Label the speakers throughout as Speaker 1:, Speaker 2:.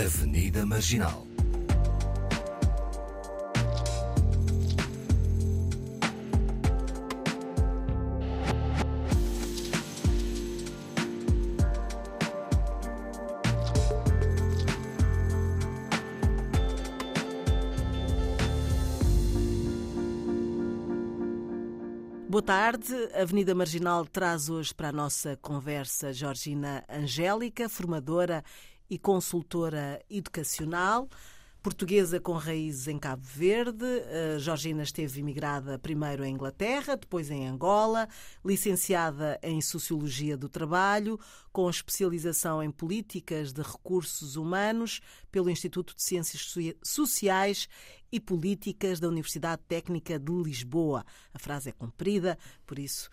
Speaker 1: Avenida Marginal.
Speaker 2: Boa tarde. A Avenida Marginal traz hoje para a nossa conversa Georgina Angélica, formadora e consultora educacional, portuguesa com raízes em Cabo Verde. A Georgina esteve imigrada primeiro em Inglaterra, depois em Angola, licenciada em Sociologia do Trabalho, com especialização em Políticas de Recursos Humanos pelo Instituto de Ciências Sociais e Políticas da Universidade Técnica de Lisboa. A frase é comprida, por isso.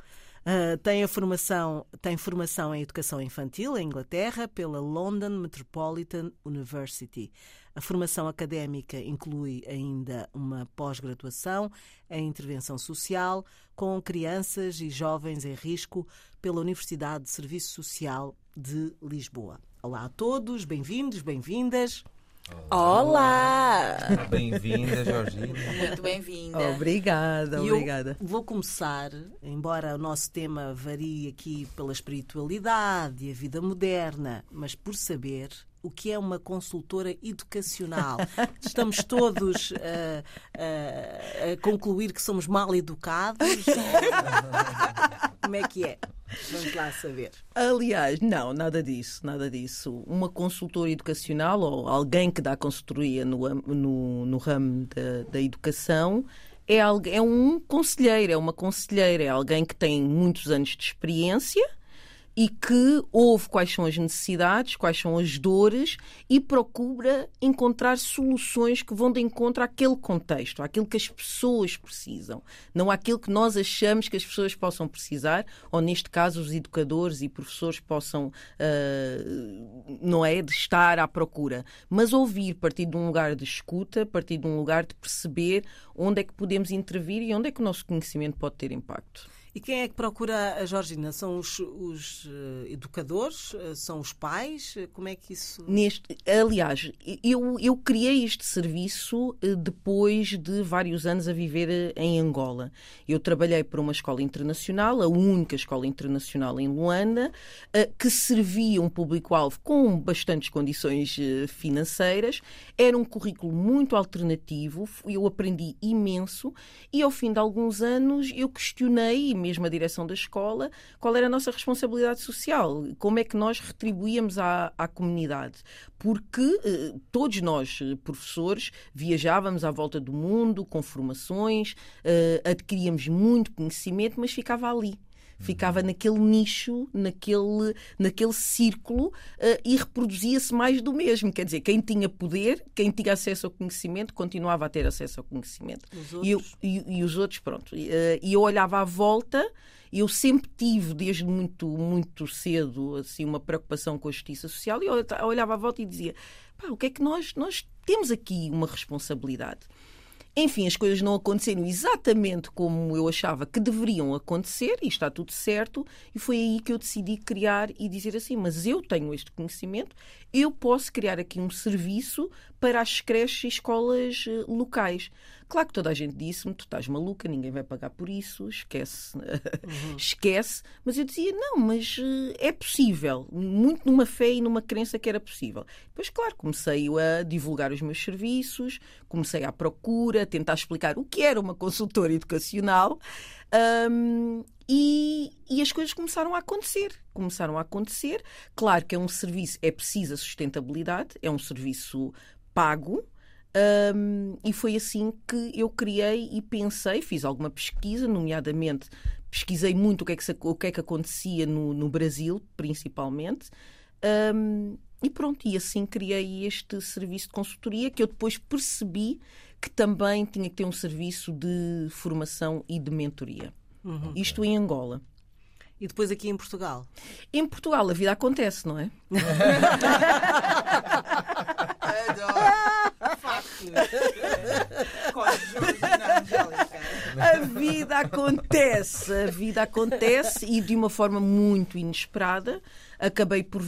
Speaker 2: Uh, tem a formação, tem formação em educação infantil em Inglaterra pela London Metropolitan University. A formação académica inclui ainda uma pós-graduação em intervenção social com crianças e jovens em risco pela Universidade de Serviço Social de Lisboa. Olá a todos, bem-vindos, bem-vindas.
Speaker 3: Olá!
Speaker 4: Bem-vinda, Georgina.
Speaker 3: Muito bem-vinda.
Speaker 5: Obrigada,
Speaker 2: E eu
Speaker 5: obrigada.
Speaker 2: vou começar, embora o nosso tema varie aqui pela espiritualidade e a vida moderna, mas por saber o que é uma consultora educacional. Estamos todos a, a- a concluir que somos mal educados. Como é que é? Vamos lá saber.
Speaker 5: Aliás, não, nada disso, nada disso. Uma consultora educacional ou alguém que dá consultoria no, no, no ramo da, da educação é, é um conselheiro, é uma conselheira, é alguém que tem muitos anos de experiência e que ouve quais são as necessidades, quais são as dores e procura encontrar soluções que vão de encontro àquele contexto, àquilo que as pessoas precisam, não àquilo que nós achamos que as pessoas possam precisar, ou neste caso os educadores e professores possam, ah, não é, de estar à procura, mas ouvir, partir de um lugar de escuta, partir de um lugar de perceber onde é que podemos intervir e onde é que o nosso conhecimento pode ter impacto.
Speaker 2: E quem é que procura a Georgina? São os, os, eh, educadores? Eh, São os pais? Eh, Como é que isso.
Speaker 5: Neste, aliás, eu, eu criei este serviço depois de vários anos a viver em Angola. Eu trabalhei para uma escola internacional, a única escola internacional em Luanda, que servia um público-alvo com bastantes condições financeiras. Era um currículo muito alternativo, eu aprendi imenso e ao fim de alguns anos eu questionei, e mesmo a direção da escola, qual era a nossa responsabilidade social, como é que nós retribuíamos à, à comunidade. Porque eh, todos nós, eh, professores, viajávamos à volta do mundo com formações, eh, adquiríamos muito conhecimento, mas ficava ali. Ficava naquele nicho, naquele, naquele círculo eh, e reproduzia-se mais do mesmo. Quer dizer, quem tinha poder, quem tinha acesso ao conhecimento, continuava a ter acesso ao conhecimento. E, eu- e- e os outros, pronto. E, eh, E eu olhava à volta, eu sempre tive, desde muito, muito cedo, assim, uma preocupação com a justiça social, e eu olhava à volta e dizia: pá, o que é que nós, nós temos aqui uma responsabilidade? Enfim, as coisas não aconteceram exatamente como eu achava que deveriam acontecer, e está tudo certo, e foi aí que eu decidi criar e dizer assim: mas eu tenho este conhecimento, eu posso criar aqui um serviço para as creches e escolas eh, locais. Claro que toda a gente disse-me: tu estás maluca, ninguém vai pagar por isso, esquece, esquece. Mas eu dizia: não, mas eh, é possível, muito numa fé e numa crença que era possível. Depois, claro, comecei a divulgar os meus serviços, comecei à procura, a tentar explicar o que era uma consultora educacional. hum, e, e as coisas começaram a acontecer. Começaram a acontecer. Claro que é um serviço, é precisa sustentabilidade, é um serviço pago. Hum, e foi assim que eu criei e pensei, fiz alguma pesquisa, nomeadamente pesquisei muito o que é que, se- o que, é que acontecia no, no Brasil, principalmente. hum, e pronto, e assim criei este serviço de consultoria que eu depois percebi que também tinha que ter um serviço de formação e de mentoria. Isto em Angola.
Speaker 2: E depois aqui em Portugal?
Speaker 5: Em Portugal a vida acontece, não é?
Speaker 3: Com a
Speaker 5: vida acontece, a vida acontece e de uma forma muito inesperada. Acabei por,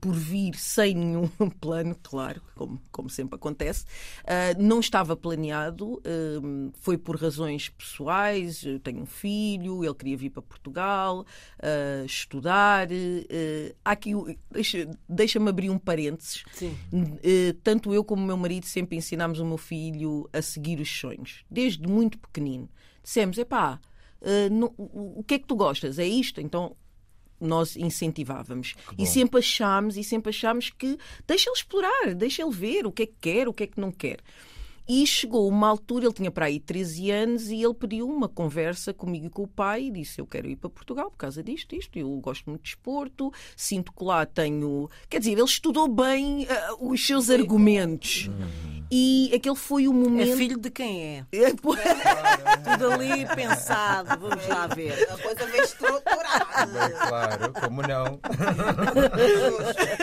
Speaker 5: por vir sem nenhum plano, claro, como, como sempre acontece. Ah, não estava planeado, ah, foi por razões pessoais. Eu tenho um filho, ele queria vir para Portugal ah, estudar. há aqui, deixa- deixa-me abrir um parênteses.
Speaker 2: Sim.
Speaker 5: Eh, tanto eu como o meu marido sempre ensinámos o meu filho a seguir os sonhos, desde muito pequenino. Dissemos: epá, eh, não- o o que é que tu gostas? É isto? Então nós incentivávamos. E sempre achámos, e sempre achámos que deixa ele explorar, deixa ele ver o que é que quer, o que é que não quer. E chegou uma altura, ele tinha para aí 13 anos, e ele pediu uma conversa comigo e com o pai e disse: Eu quero ir para Portugal por causa disto, isto. Eu gosto muito de desporto, sinto que lá tenho. Quer dizer, ele estudou bem ah, os seus argumentos. E aquele foi o momento.
Speaker 2: É filho de quem é?
Speaker 5: É, pô,
Speaker 2: Tudo ali pensado, vamos lá ver.
Speaker 3: A coisa veio estruturada.
Speaker 4: Bem, claro, como não?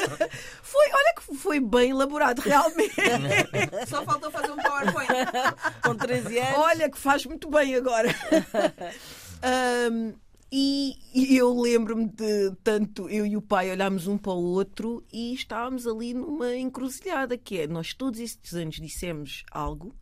Speaker 5: foi, bem elaborado, realmente.
Speaker 3: Só faltou fazer um PowerPoint.
Speaker 2: Com 13 anos.
Speaker 5: Olha que faz muito bem agora. Ahm, e, e eu lembro-me de tanto eu e o pai olhámos um para o outro e estávamos ali numa encruzilhada que é nós todos estes anos dissemos algo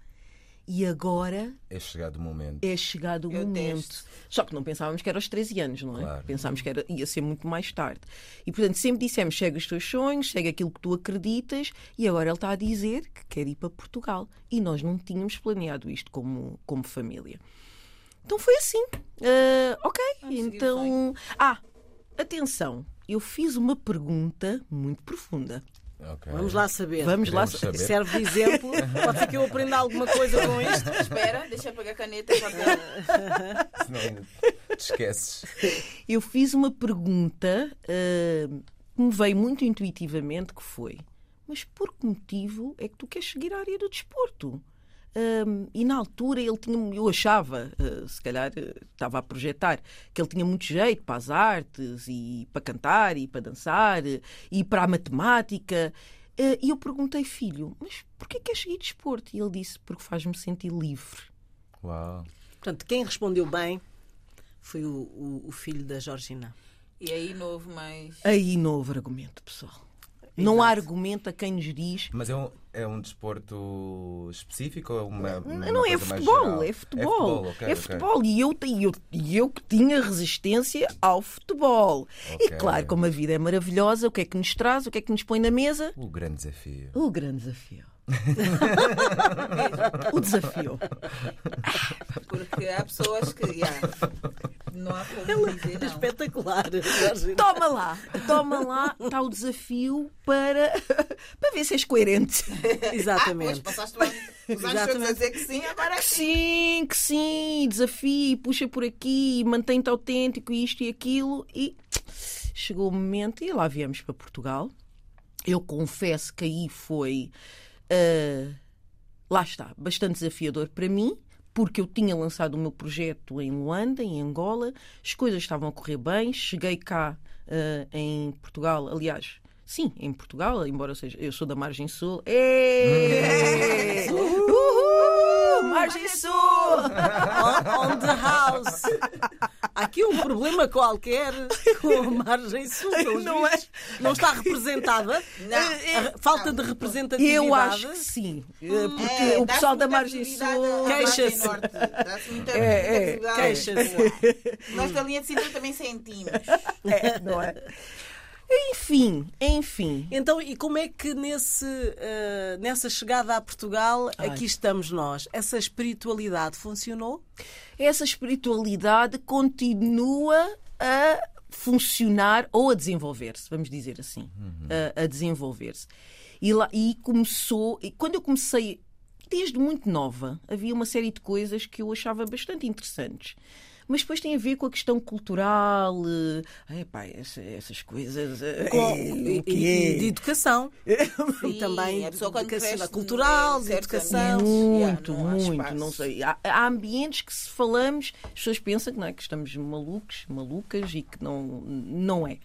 Speaker 5: e agora
Speaker 4: É chegado o momento.
Speaker 5: é chegado o
Speaker 3: Eu
Speaker 5: momento.
Speaker 3: testo.
Speaker 5: Só que não pensávamos que era aos 13 anos, não é?
Speaker 4: Claro.
Speaker 5: Pensávamos que era, ia ser muito mais tarde. E portanto sempre dissemos: segue os teus sonhos, segue aquilo que tu acreditas, e agora ele está a dizer que quer ir para Portugal. E nós não tínhamos planeado isto como, como família. Então foi assim. Ah, ok, então. Ah, atenção, eu fiz uma pergunta muito profunda.
Speaker 4: Ok.
Speaker 2: Vamos lá saber.
Speaker 5: Vamos lá.
Speaker 4: Saber.
Speaker 2: Serve de exemplo. Pode ser que eu aprenda alguma coisa com isto.
Speaker 3: Espera, deixa eu pegar caneta e papel.
Speaker 4: Senão te esqueces.
Speaker 5: Eu fiz uma pergunta ah, que me veio muito intuitivamente, que foi mas por que motivo é que tu queres seguir a área do desporto? Ahm, e na altura ele tinha, eu achava, ah, se calhar ah, estava a projetar, que ele tinha muito jeito para as artes e para cantar e para dançar eh, e para a matemática. Ah, e eu perguntei, filho, mas porquê queres seguir desporto? E ele disse, porque faz-me sentir livre.
Speaker 4: Uau.
Speaker 2: Portanto, quem respondeu bem foi o, o- o filho da Georgina.
Speaker 3: E aí não houve mais.
Speaker 5: Aí não houve argumento, pessoal. Não há argumento a quem nos diz
Speaker 4: Mas é um, é um desporto específico ou uma, uma
Speaker 5: não é
Speaker 4: coisa mais
Speaker 5: futebol,
Speaker 4: geral?
Speaker 5: é futebol.
Speaker 4: ok,
Speaker 5: É futebol. E eu, e eu, e eu que tinha resistência ao futebol. E
Speaker 4: Ok.
Speaker 5: claro, como a vida é maravilhosa, o que é que nos traz, o que é que nos põe na mesa?
Speaker 4: O grande desafio.
Speaker 5: O grande desafio. o desafio.
Speaker 3: Porque há pessoas que. yeah, não há como dizer não.
Speaker 2: Espetacular.
Speaker 5: Toma lá, toma lá, está o desafio para, para ver se és coerente.
Speaker 3: Ah, pois,
Speaker 2: Exatamente.
Speaker 3: passaste os anos todos a
Speaker 2: Exatamente.
Speaker 3: dizer que sim, agora
Speaker 5: Que
Speaker 3: sim.
Speaker 5: sim, que sim, desafio, puxa por aqui, mantém-te autêntico, isto e aquilo. E chegou o momento e lá viemos para Portugal. Eu confesso que aí foi, ah, lá está, bastante desafiador para mim, porque eu tinha lançado o meu projeto em Luanda, em Angola, as coisas estavam a correr bem, cheguei cá ah, em Portugal, aliás. Sim, em Portugal, embora seja, eu sou da Margem Sul. Uhul! Margem Sul!
Speaker 2: On, on the house. Há aqui um problema qualquer com a margem sul.
Speaker 5: Não é?
Speaker 2: Não está representada?
Speaker 3: Não.
Speaker 2: A falta de representatividade.
Speaker 5: Eu acho que sim. eh, Porque
Speaker 3: É,
Speaker 5: o pessoal da Margem Sul.
Speaker 2: Queixa-se.
Speaker 3: Norte. Dá-se muita
Speaker 5: É, é,
Speaker 2: queixa-se.
Speaker 3: Nós da linha de cintura também sentimos.
Speaker 5: É, não é? Enfim, enfim.
Speaker 2: Então, e como é que nesse, eh, nessa chegada a Portugal,
Speaker 5: Ai.
Speaker 2: aqui estamos nós? Essa espiritualidade funcionou?
Speaker 5: Essa espiritualidade continua a funcionar ou a desenvolver-se, vamos dizer assim. A, a desenvolver-se. E, lá, e começou. E quando eu comecei, desde muito nova, havia uma série de coisas que eu achava bastante interessantes. Mas depois tem a ver com a questão cultural. eh, epá, essa- essas coisas. eh,
Speaker 2: Com-
Speaker 5: eh,
Speaker 2: e,
Speaker 5: o quê?
Speaker 2: e de educação. E também
Speaker 3: a pessoa quando
Speaker 2: educacional,
Speaker 3: cresce
Speaker 2: cultural, de
Speaker 3: certos
Speaker 2: educação.
Speaker 3: ambientes,
Speaker 5: Muito,
Speaker 3: yeah, não há
Speaker 5: muito,
Speaker 3: espaço.
Speaker 5: não sei. Há, há ambientes que se falamos, as pessoas pensam que, não é, que estamos malucos, malucas e que não, não é.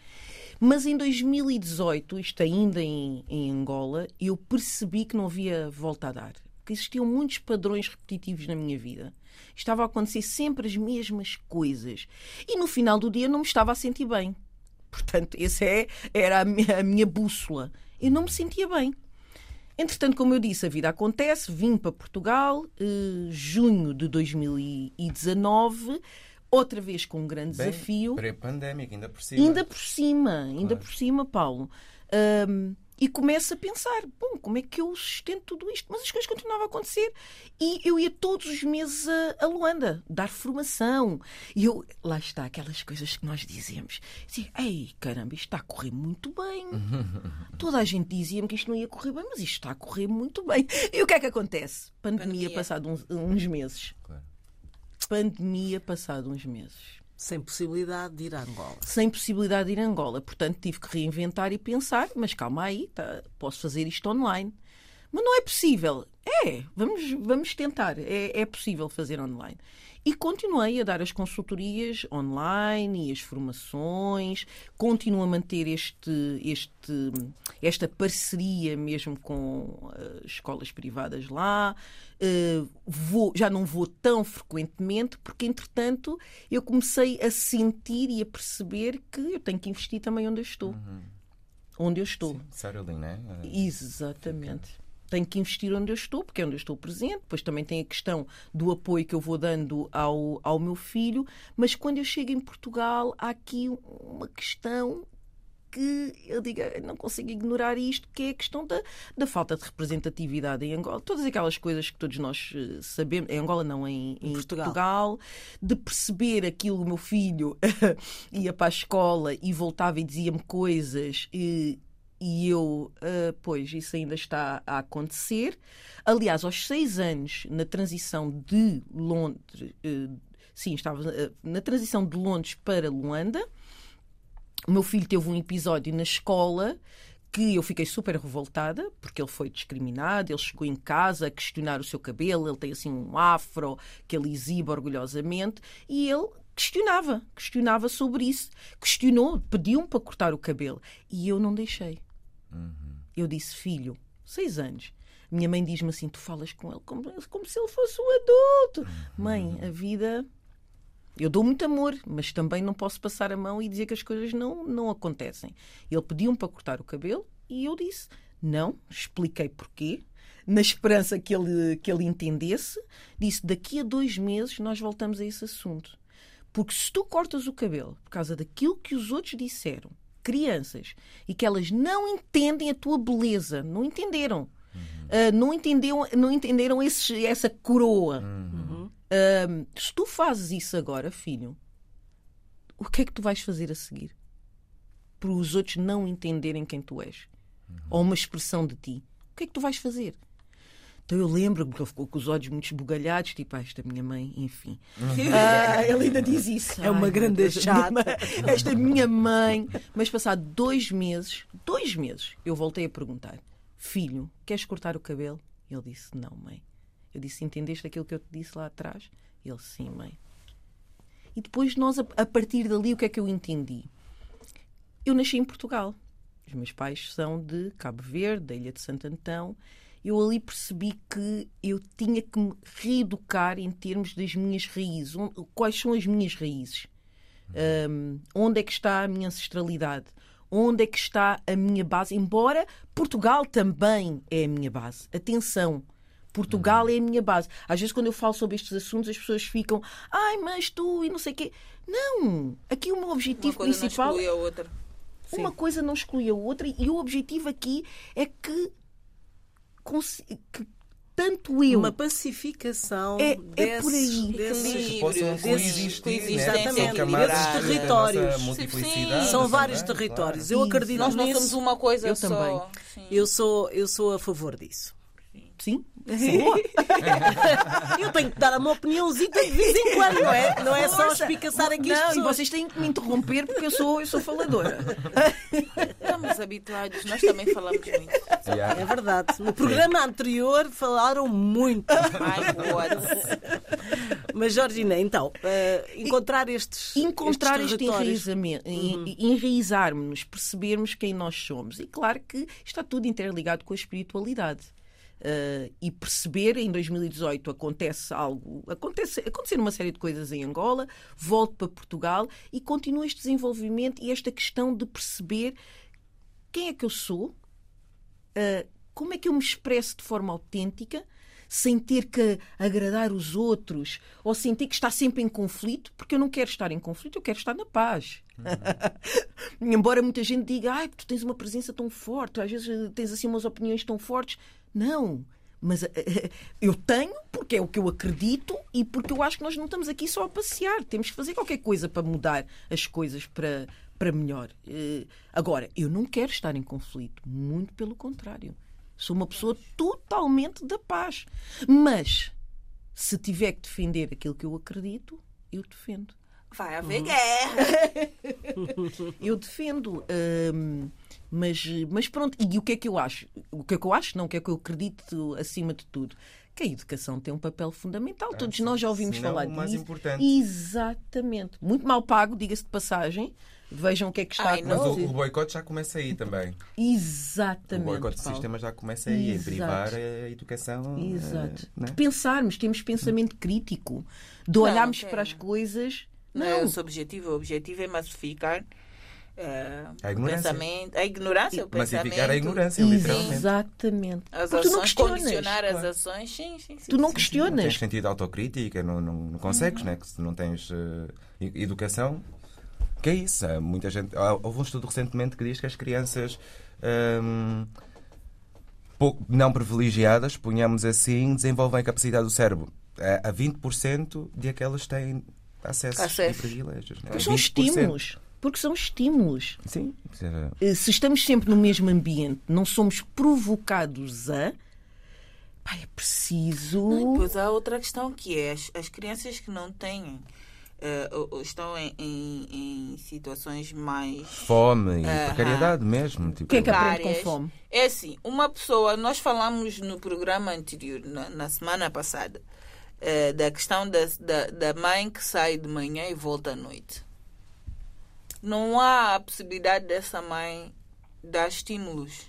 Speaker 5: Mas em 2018, isto ainda em, em Angola, eu percebi que não havia volta a dar. porque existiam muitos padrões repetitivos na minha vida. Estava a acontecer sempre as mesmas coisas. E no final do dia não me estava a sentir bem. Portanto, essa é, era a minha, a minha bússola. Eu não me sentia bem. Entretanto, como eu disse, a vida acontece. Vim para Portugal, eh, junho de 2019, outra vez com um grande
Speaker 4: Bem,
Speaker 5: desafio.
Speaker 4: Pré-pandémico, ainda por cima.
Speaker 5: Ainda por cima, ainda
Speaker 4: Claro.
Speaker 5: por cima, Paulo. Ahm, e começo a pensar, bom, como é que eu sustento tudo isto? Mas as coisas continuavam a acontecer. E eu ia todos os meses a, a Luanda dar formação. E eu, lá está, aquelas coisas que nós dizemos. Dizia, ei, caramba, isto está a correr muito bem. Toda a gente dizia-me que isto não ia correr bem, mas isto está a correr muito bem. E o que é que acontece? Pandemia,
Speaker 3: Pandemia.
Speaker 5: passado uns, uns meses.
Speaker 4: Claro.
Speaker 5: Pandemia, passado uns meses
Speaker 2: Sem possibilidade de ir a Angola.
Speaker 5: sem possibilidade de ir a Angola. Portanto, tive que reinventar e pensar, mas calma aí, tá, posso fazer isto online. Mas não é possível. É, vamos, vamos tentar. É, é possível fazer online. E continuei a dar as consultorias online e as formações, continuo a manter este, este, esta parceria mesmo com eh, escolas privadas lá. Eh, vou, já não vou tão frequentemente, porque entretanto eu comecei a sentir e a perceber que eu tenho que investir também onde eu estou. Onde eu estou.
Speaker 4: Settling, né?
Speaker 5: Exatamente. Tenho que investir onde eu estou, porque é onde eu estou presente. Depois também tem a questão do apoio que eu vou dando ao, ao meu filho. Mas quando eu chego em Portugal, há aqui uma questão que eu digo, "Eu não consigo ignorar isto, que é a questão da, da falta de representatividade em Angola. Todas aquelas coisas que todos nós eh, sabemos, em Angola não, em, em
Speaker 2: Portugal.
Speaker 5: Portugal, de perceber aquilo, o meu filho ia para a escola e voltava e dizia-me coisas e, e eu, ah, pois, isso ainda está a acontecer. Aliás, aos seis anos, na transição de Londres, eh, sim, estava eh, na transição de Londres para Luanda, o meu filho teve um episódio na escola que eu fiquei super revoltada porque ele foi discriminado, ele chegou em casa a questionar o seu cabelo, ele tem assim um afro que ele exibe orgulhosamente e ele questionava, questionava sobre isso, questionou, pediu-me para cortar o cabelo e eu não deixei. Eu disse, filho, seis anos. Minha mãe diz-me assim: tu falas com ele como, como se ele fosse um adulto. Mãe, a vida eu dou muito amor, mas também não posso passar a mão e dizer que as coisas não, não acontecem. Ele pediu-me para cortar o cabelo e eu disse não, expliquei porquê, na esperança que ele, que ele entendesse. Disse: daqui a dois meses nós voltamos a esse assunto. Porque se tu cortas o cabelo por causa daquilo que os outros disseram, crianças, e que elas não entendem a tua beleza, não entenderam. Ah, não entenderam, não entenderam esse- essa coroa. Ahm, se tu fazes isso agora, filho, o que é que tu vais fazer a seguir? Para os outros não entenderem quem tu és. Ou uma expressão de ti. O que é que tu vais fazer? Então eu lembro-me que ele ficou com os olhos muito esbugalhados, tipo, ah, esta minha mãe, enfim. Ah, ele ainda diz isso.
Speaker 2: É uma grande chata.
Speaker 5: minha Esta minha mãe. Mas passado dois meses, dois meses, eu voltei a perguntar: Filho, queres cortar o cabelo? Ele disse: Não, mãe. Eu disse: Entendeste aquilo que eu te disse lá atrás? Ele: Sim, mãe. E depois nós, a a partir dali, o que é que eu entendi? Eu nasci em Portugal. Os meus pais são de Cabo Verde, da Ilha de Santo Antão. Eu ali percebi que eu tinha que me reeducar em termos das minhas raízes. Quais são as minhas raízes? Um, onde é que está a minha ancestralidade? Onde é que está a minha base? Embora Portugal também é a minha base. Atenção, Portugal é a minha base. Às vezes, quando eu falo sobre estes assuntos, as pessoas ficam, ai, mas tu e não sei o quê. Não! Aqui o meu
Speaker 3: Uma
Speaker 5: objetivo
Speaker 3: não
Speaker 5: principal
Speaker 3: exclui a outra.
Speaker 5: uma coisa não exclui a outra e o objetivo aqui é que, que tanto eu
Speaker 2: Uma pacificação
Speaker 5: É- é
Speaker 2: desses,
Speaker 5: por aí.
Speaker 2: desses-
Speaker 4: possam
Speaker 3: desses-
Speaker 4: coexistir,
Speaker 3: coexistência,
Speaker 4: né?
Speaker 2: Exatamente,
Speaker 4: São camadas
Speaker 2: desses
Speaker 4: da
Speaker 2: territórios. São vários
Speaker 4: também,
Speaker 2: territórios.
Speaker 4: claro.
Speaker 2: Eu acredito
Speaker 3: Nós não
Speaker 2: nisso.
Speaker 3: somos uma coisa
Speaker 5: Eu
Speaker 3: só.
Speaker 5: também.
Speaker 2: Eu sou, eu sou a favor disso.
Speaker 5: Sim
Speaker 2: Eu tenho que dar a minha opiniãozita de vez em quando, não é? Não é só espicaçar aqui as
Speaker 5: não, e
Speaker 2: pessoas.
Speaker 5: vocês têm que me interromper porque eu sou, eu sou faladora.
Speaker 3: Estamos habituados, nós também falamos muito.
Speaker 4: Yeah.
Speaker 2: É verdade. No programa anterior falaram muito.
Speaker 3: My God.
Speaker 2: Mas, Georgina, então, eh, encontrar estes,
Speaker 5: Encontrar
Speaker 2: estes
Speaker 5: este enraizamento,
Speaker 2: Uhum.
Speaker 5: en- enraizarmos-nos, percebermos quem nós somos. E claro que está tudo interligado com a espiritualidade. Uh, e perceber em 2018 acontece algo, acontece, acontecer uma série de coisas em Angola, volto para Portugal e continuo este desenvolvimento e esta questão de perceber quem é que eu sou, uh, como é que eu me expresso de forma autêntica, sem ter que agradar os outros ou sem ter que estar sempre em conflito, porque eu não quero estar em conflito, eu quero estar na paz. Uhum. Embora muita gente diga, ai, tu tens uma presença tão forte, às vezes tens assim umas opiniões tão fortes. Não. Mas uh, eu tenho porque é o que eu acredito e porque eu acho que nós não estamos aqui só a passear. Temos que fazer qualquer coisa para mudar as coisas para, para melhor. Uh, agora, eu não quero estar em conflito. Muito pelo contrário. Sou uma pessoa totalmente da paz. Mas, se tiver que defender aquilo que eu acredito, eu defendo.
Speaker 3: Vai haver uhum. guerra.
Speaker 5: eu defendo. Hum, mas, mas pronto, e o que é que eu acho? O que é que eu acho? Não, o que é que eu acredito acima de tudo? Que a educação tem um papel fundamental. Ah, Todos sim. nós já ouvimos Senão, falar
Speaker 4: o mais
Speaker 5: disso.
Speaker 4: importante.
Speaker 5: Exatamente. Muito mal pago, diga-se de passagem. Vejam o que é que está
Speaker 4: Ai, a Mas o, o boicote já começa aí também.
Speaker 5: Exatamente.
Speaker 4: O boicote do sistema já começa aí, Exato. em privar a educação.
Speaker 5: Exato. Uh, né? De pensarmos, temos pensamento crítico, de olharmos para as coisas.
Speaker 3: Não, não é o objetivo. O objetivo é massificar Uh, a ignorância. Pensamento, a ignorância, o
Speaker 4: Massificar a ignorância, literalmente.
Speaker 5: Exatamente.
Speaker 3: As Porque ações, condicionar as ações, sim, sim, sim
Speaker 5: Tu não
Speaker 3: sim,
Speaker 5: questionas. Não
Speaker 4: tens sentido de autocrítica, não, não, não consegues, uhum. né? que se não tens uh, educação. Que é isso? Muita gente. Houve um estudo recentemente que diz que as crianças. Um, pouco, não privilegiadas, ponhamos assim, desenvolvem a capacidade do cérebro a, a 20% de aquelas têm acesso, acesso. e privilégios. Né?
Speaker 5: São estímulos porque são estímulos.
Speaker 4: Sim.
Speaker 5: Eh, se estamos sempre no mesmo ambiente, não somos provocados a. Pai, é preciso.
Speaker 3: Não, pois há outra questão que é as, as crianças que não têm. Uh, estão em, em, em, situações mais.
Speaker 4: Fome e uh, precariedade mesmo.
Speaker 5: Tipo... Quem é que aprende com fome?
Speaker 3: É assim, uma pessoa. Nós falamos no programa anterior, na, na semana passada, uh, da questão da, da, da mãe que sai de manhã e volta à noite não há a possibilidade dessa mãe dar estímulos.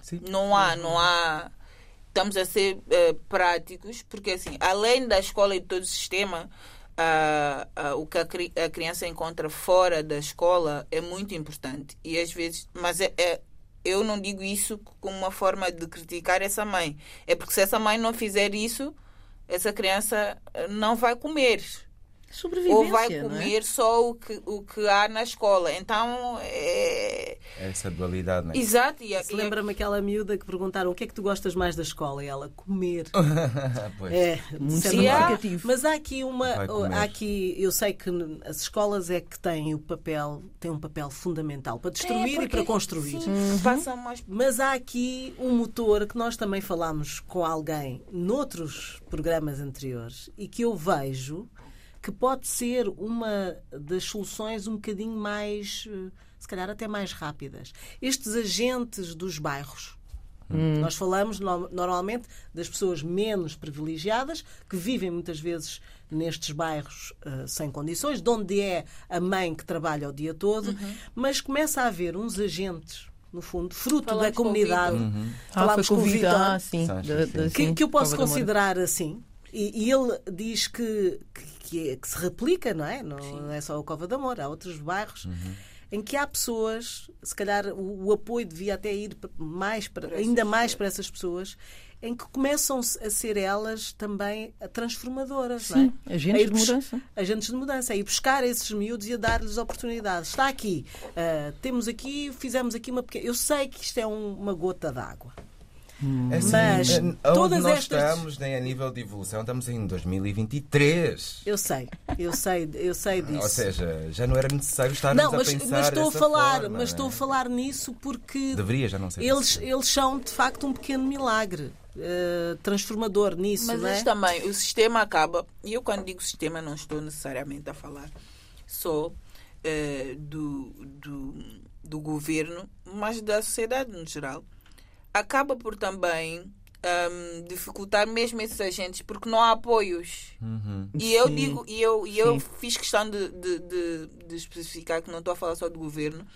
Speaker 3: Sim. Não há, não há. Estamos a ser uh, práticos, porque assim, além da escola e de todo o sistema, uh, uh, o que a, cri a, criança encontra fora da escola é muito importante. E às vezes, mas é, é, eu não digo isso como uma forma de criticar essa mãe. É porque se essa mãe não fizer isso, essa criança eh, não vai comer ou vai
Speaker 5: é?
Speaker 3: comer é? só o que, o que há na escola. Então é.
Speaker 4: Essa dualidade, não é?
Speaker 3: Exato.
Speaker 2: E, Se lembra-me aquela miúda que perguntaram o que é que tu gostas mais da escola? E ela, comer.
Speaker 4: pois.
Speaker 2: É, muito significativo. Mas há aqui uma. Há aqui, eu sei que as escolas é que têm o papel, têm um papel fundamental para destruir é, e para construir.
Speaker 3: Sim, uhum. mais...
Speaker 2: Mas há aqui um motor que nós também falámos com alguém noutros programas anteriores e que eu vejo que pode ser uma das soluções um bocadinho mais, eh, se calhar até mais rápidas. Estes agentes dos bairros. Hum. Nós falamos no, normalmente das pessoas menos privilegiadas que vivem muitas vezes nestes bairros uh, sem condições, de onde é a mãe que trabalha o dia todo, uhum. mas começa a haver uns agentes no fundo, fruto Falamos da comunidade.
Speaker 5: Uhum. Falámos ah, com o Vitor, ah,
Speaker 2: sim, que, que, eu posso considerar assim. E, e, ele diz que, que, que, é, que se replica, não é? Não, não, é só o Cova de Amor, há outros bairros. Uhum. Em que há pessoas, se calhar o, o apoio devia até ir mais para, ainda mais para essas pessoas, em que começam a ser elas também transformadoras.
Speaker 5: Sim,
Speaker 2: é?
Speaker 5: agentes de mudança.
Speaker 2: Agentes de mudança. E buscar esses miúdos e a dar-lhes oportunidades. Está aqui, uh, temos aqui, fizemos aqui uma pequena. Eu sei que isto é um, uma gota d'água.
Speaker 4: É assim, Mas é, todas nós estas... estamos nem a nível de evolução, estamos em 2023.
Speaker 2: Eu sei, eu sei, eu sei disso.
Speaker 4: Ou seja, já não era necessário estarmos
Speaker 2: não, mas,
Speaker 4: a pensar
Speaker 2: mas estou
Speaker 4: a
Speaker 2: falar,
Speaker 4: forma,
Speaker 2: mas estou a falar nisso porque
Speaker 4: deveria já não ser.
Speaker 2: Eles, eles são de facto um pequeno milagre. Uh, transformador nisso,
Speaker 3: mas
Speaker 2: é?
Speaker 3: também o sistema acaba. E eu quando digo sistema não estou necessariamente a falar só uh, do, do, do governo, mas da sociedade no geral acaba por também um, dificultar mesmo esses agentes porque não há apoios.
Speaker 4: Uhum.
Speaker 3: E eu digo, e eu, e eu fiz questão de, de, de, de, especificar que não estou a falar só do governo,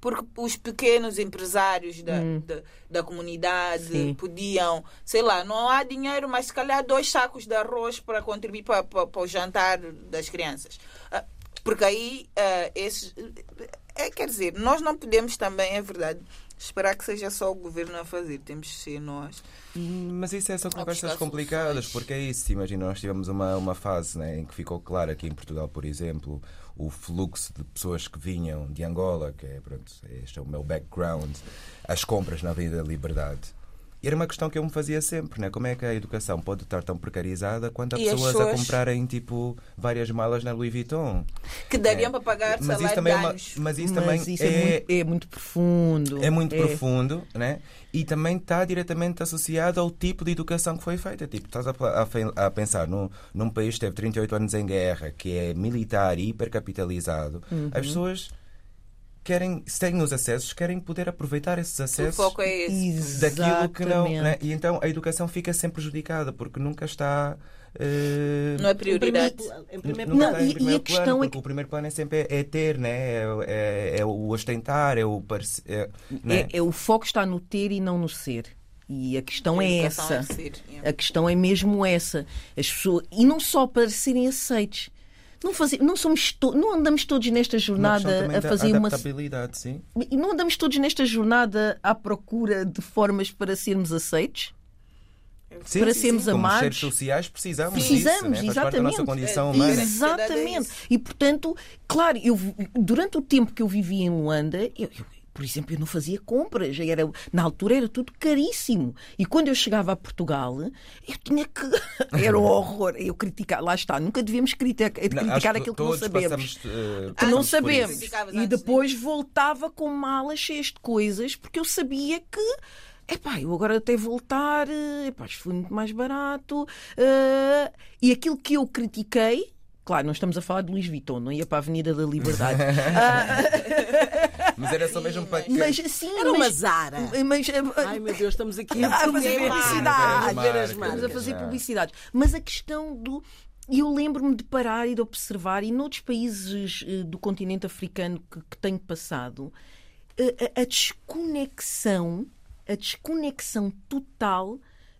Speaker 3: porque os pequenos empresários da,
Speaker 5: Hum.
Speaker 3: da, da comunidade
Speaker 5: Sim.
Speaker 3: podiam, sei lá, não há dinheiro, mas se calhar dois sacos de arroz para contribuir para, para, para o jantar das crianças. Ah, Porque aí, ah, esses. É, quer dizer, nós não podemos também, é verdade, esperar que seja só o governo a fazer, temos que ser nós.
Speaker 4: Mas isso é só conversas complicadas, porque é isso. Imagina, nós tivemos uma, uma fase né, em que ficou claro aqui em Portugal, por exemplo, o fluxo de pessoas que vinham de Angola, que é, pronto, este é o meu background, as compras na Avenida da Liberdade. E era uma questão que eu me fazia sempre, né? Como é que a educação pode estar tão precarizada quando há
Speaker 3: E as
Speaker 4: pessoas a
Speaker 3: pessoas-
Speaker 4: comprarem tipo várias malas na Louis Vuitton?
Speaker 3: Que dariam
Speaker 4: É.
Speaker 3: para pagar
Speaker 4: Mas
Speaker 3: salário
Speaker 4: isso também é uma, mas isso
Speaker 5: Mas
Speaker 4: também
Speaker 5: isso é, muito, é muito profundo.
Speaker 4: é muito profundo, né? E também está diretamente associado ao tipo de educação que foi feita. Tipo, estás a, a a pensar num, num país que teve 38 anos em guerra, que é militar e hipercapitalizado,
Speaker 3: Uhum.
Speaker 4: as pessoas querem, se têm os acessos, querem poder aproveitar esses
Speaker 3: O
Speaker 4: acessos
Speaker 3: foco é esse.
Speaker 4: daquilo que não.
Speaker 5: Exatamente.
Speaker 4: Né? E então a educação fica sempre prejudicada, porque nunca está. eh,
Speaker 3: Não é
Speaker 2: Em
Speaker 3: prioridade.
Speaker 2: primeiro- em primeiro
Speaker 5: Não, e-
Speaker 4: primeiro
Speaker 5: a questão
Speaker 4: plano,
Speaker 5: é
Speaker 4: porque o primeiro plano é sempre é, é ter, né? é, é, é o ostentar, é o é, né?
Speaker 5: É, é, o foco está no ter e não no ser. E a questão
Speaker 3: A
Speaker 5: é essa.
Speaker 3: é ser, yeah.
Speaker 5: A questão é mesmo essa. As pessoas, e não só para serem aceites. Não, fazer, não, somos to- não andamos todos nesta jornada a fazer uma.
Speaker 4: sim.
Speaker 5: Não andamos todos nesta jornada à procura de formas para sermos aceitos?
Speaker 4: Sim,
Speaker 5: Para
Speaker 4: sim,
Speaker 5: sermos
Speaker 4: sim. Como
Speaker 5: amados.
Speaker 4: seres sociais precisamos
Speaker 5: Precisamos,
Speaker 4: disso, né? Da nossa
Speaker 5: exatamente.
Speaker 4: condição humana.
Speaker 5: Exatamente. E portanto, claro, eu, durante o tempo que eu vivi em Luanda, eu, eu, por exemplo, eu não fazia compras. Era, na altura era tudo caríssimo. E quando eu chegava a Portugal, eu tinha que. Era um horror. Eu criticar. Lá está, nunca devíamos criticar,
Speaker 4: Não,
Speaker 5: criticar aquilo que não sabemos.
Speaker 4: passamos, eh,
Speaker 5: que não sabemos. E
Speaker 3: antes,
Speaker 5: depois voltava com malas cheias de coisas, porque eu sabia que. Epá, eu agora até voltar, eh, epá, isto foi muito mais barato. eh, e aquilo que eu critiquei, claro, não estamos a falar de Luís Vuitton, não ia para a Avenida da Liberdade. Ah,
Speaker 4: Mas era só mesmo para
Speaker 5: mas sim,
Speaker 2: Era uma Zara.
Speaker 5: mas, eh,
Speaker 2: Ai meu Deus, estamos aqui
Speaker 5: a fazer publicidade.
Speaker 4: Marcas.
Speaker 5: Estamos a fazer
Speaker 4: já.
Speaker 5: publicidades. Mas a questão do. E eu lembro-me de parar e de observar, e noutros países eh, do continente africano que, que tenho passado, eh, a, a desconexão, a desconexão total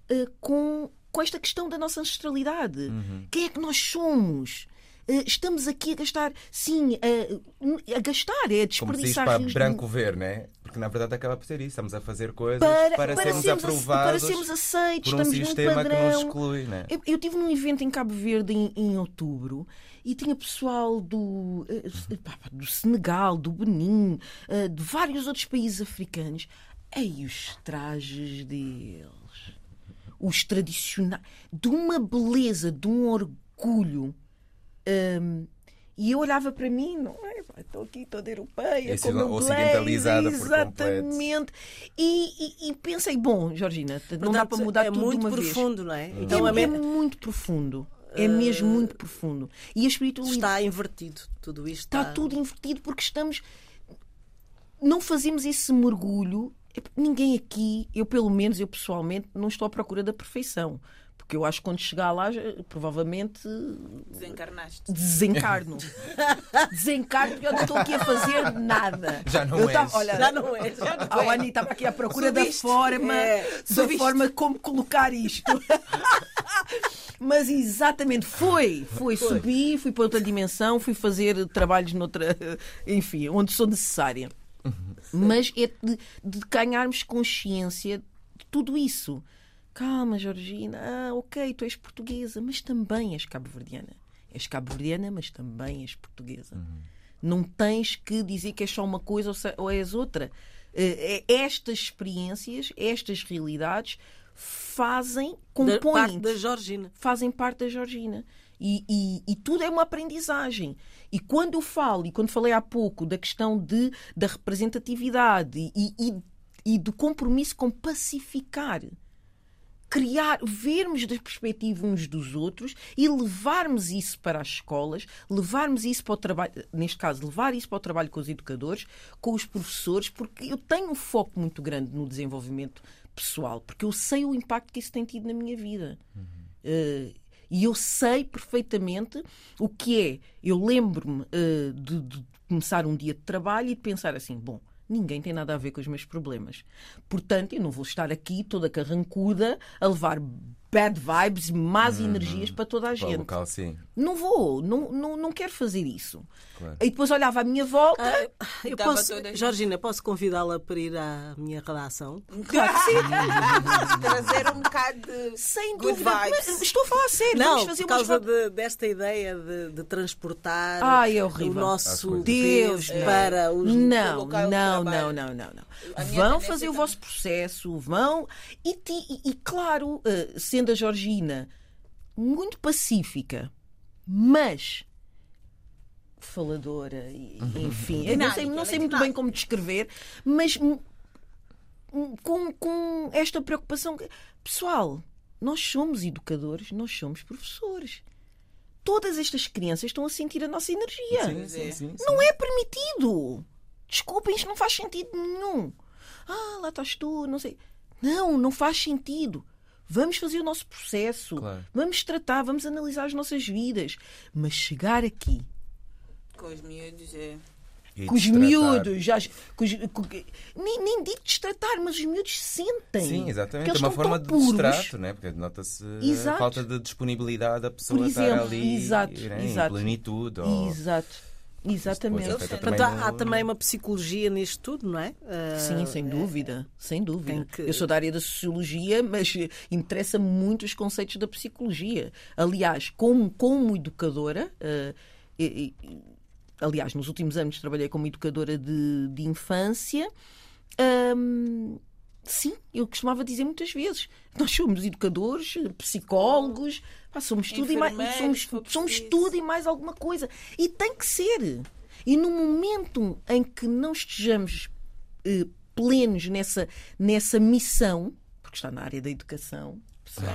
Speaker 5: eh, com, com esta questão da nossa ancestralidade. Quem é que nós somos? Eh, Estamos aqui a gastar, sim, a, a gastar, é a
Speaker 4: Como se diz
Speaker 5: desperdiçar
Speaker 4: para
Speaker 5: rios de-
Speaker 4: branco ver, né? Porque na verdade acaba por ser isso. Estamos a fazer coisas
Speaker 5: para,
Speaker 4: para,
Speaker 5: para
Speaker 4: sermos aprovados
Speaker 5: para sermos aceitos,
Speaker 4: por um
Speaker 5: estamos num
Speaker 4: sistema que
Speaker 5: padrão.
Speaker 4: nos exclui, né?
Speaker 5: Eu, eu tive num evento em Cabo Verde em, em outubro e tinha pessoal do, eh, do Senegal, do Benin, eh, de vários outros países africanos. Ei, os trajes deles, os tradicionais, de uma beleza, de um orgulho. Hum, e eu olhava para mim, não é? Estou aqui toda europeia,
Speaker 4: Esse-
Speaker 5: com o meu
Speaker 4: ocidentalizada
Speaker 5: exatamente. E, e- e pensei, bom, Georgina, não dá
Speaker 2: Portanto,
Speaker 5: para mudar
Speaker 2: é
Speaker 5: tudo de
Speaker 2: muito
Speaker 5: uma vez.
Speaker 2: profundo, não é? Então
Speaker 5: é,
Speaker 2: a me-
Speaker 5: é muito profundo. É mesmo muito profundo. E a espiritualidade
Speaker 2: está invertido. Tudo isto
Speaker 5: está tudo invertido porque estamos. Não fazemos esse mergulho. Ninguém aqui, eu pelo menos, eu pessoalmente, não estou à procura da perfeição. Porque eu acho que quando chegar lá, provavelmente
Speaker 3: Desencarnaste.
Speaker 5: desencarno. desencarno porque eu não estou aqui a fazer nada.
Speaker 4: Já não
Speaker 5: eu
Speaker 4: és.
Speaker 5: olha,
Speaker 2: Já não é. Já não
Speaker 5: a Ani estava aqui à procura da
Speaker 3: Subiste.
Speaker 5: forma,
Speaker 2: É,
Speaker 5: da
Speaker 2: subiste.
Speaker 5: forma como colocar isto. Mas exatamente, foi, foi, Subi, fui para outra dimensão, fui fazer trabalhos noutra, enfim, onde sou necessária. Mas é de, de ganharmos consciência de tudo isso. Calma, Georgina, ah, ok, tu és portuguesa, mas também és cabo-verdiana. És cabo-verdiana, mas também és portuguesa. Não tens que dizer que és só uma coisa ou és outra. Eh, eh, Estas experiências, estas realidades fazem,
Speaker 2: Da
Speaker 5: compõem
Speaker 2: parte da Georgina.
Speaker 5: fazem parte da Georgina. E, e- e tudo é uma aprendizagem. E quando eu falo, e quando falei há pouco da questão de, da representatividade e, e, e do compromisso com pacificar, criar, vermos da perspectiva uns dos outros e levarmos isso para as escolas, levarmos isso para o trabalho, neste caso, levar isso para o trabalho com os educadores, com os professores, porque eu tenho um foco muito grande no desenvolvimento pessoal, porque eu sei o impacto que isso tem tido na minha vida. Eh, e eu sei perfeitamente o que é. Eu lembro-me eh, de, de começar um dia de trabalho e de pensar assim: bom, Ninguém tem nada a ver com os meus problemas. Portanto, eu não vou estar aqui toda carrancuda a levar bad vibes, más energias para toda a
Speaker 4: Para o
Speaker 5: gente.
Speaker 4: local, sim.
Speaker 5: Não vou, não, não, não quero fazer isso.
Speaker 4: Claro.
Speaker 5: E depois olhava à minha volta.
Speaker 2: Ah, eu posso,
Speaker 3: toda-
Speaker 2: Georgina, posso convidá-la para ir à minha redação?
Speaker 5: Claro que sim.
Speaker 3: Trazer um bocado de
Speaker 5: Sem
Speaker 3: good
Speaker 5: dúvida.
Speaker 3: vibes.
Speaker 5: Mas estou a falar a sério.
Speaker 2: Não,
Speaker 5: Vamos fazer
Speaker 2: por causa de- desta ideia de, de transportar
Speaker 5: Ai, é
Speaker 2: o nosso.
Speaker 5: Deus, não.
Speaker 2: para os.
Speaker 5: Não,
Speaker 3: local de
Speaker 5: não, não, não, não, não. Vão fazer o vosso processo, vão. E, ti- e- e, claro, eh, sendo a Georgina muito pacífica, mas faladora, e- enfim, eu não sei, não sei muito bem como descrever, mas com, com esta preocupação. Pessoal, nós somos educadores, nós somos professores. Todas estas crianças estão a sentir a nossa energia.
Speaker 4: Sim, sim, sim, sim.
Speaker 5: Não é permitido. Desculpem, isto não faz sentido nenhum. Ah, lá estás tu, não sei. Não, não faz sentido. Vamos fazer o nosso processo.
Speaker 4: Claro.
Speaker 5: Vamos tratar, vamos analisar as nossas vidas. Mas chegar aqui
Speaker 3: com os miúdos. É.
Speaker 4: E
Speaker 5: com os miúdos, já, com os- com- nem, nem digo destratar, mas os miúdos sentem.
Speaker 4: Sim, exatamente. É uma forma de distrato, né? porque nota-se a
Speaker 5: Exato.
Speaker 4: falta de disponibilidade da pessoa
Speaker 5: Por
Speaker 4: estar
Speaker 5: exemplo,
Speaker 4: ali
Speaker 5: exato,
Speaker 4: né,
Speaker 5: exato.
Speaker 4: em plenitude. Ou...
Speaker 5: Exato. Exatamente.
Speaker 4: Depois
Speaker 2: Portanto,
Speaker 4: também
Speaker 2: há, há
Speaker 4: no-
Speaker 2: também uma psicologia nisto tudo, não é? Ah,
Speaker 5: Sim, sem dúvida, sem dúvida.
Speaker 2: que-
Speaker 5: Eu sou da área da sociologia, mas interessa muito os conceitos da psicologia. Aliás, como, como educadora, eh, e- e- aliás, nos últimos anos trabalhei como educadora de, de infância. hum, sim, eu costumava dizer muitas vezes: nós somos educadores, psicólogos, pá, somos tudo e mais, somos, somos tudo e mais alguma coisa. E tem que ser. E no momento em que não estejamos eh, plenos nessa, nessa missão, porque está na área da educação, pessoal,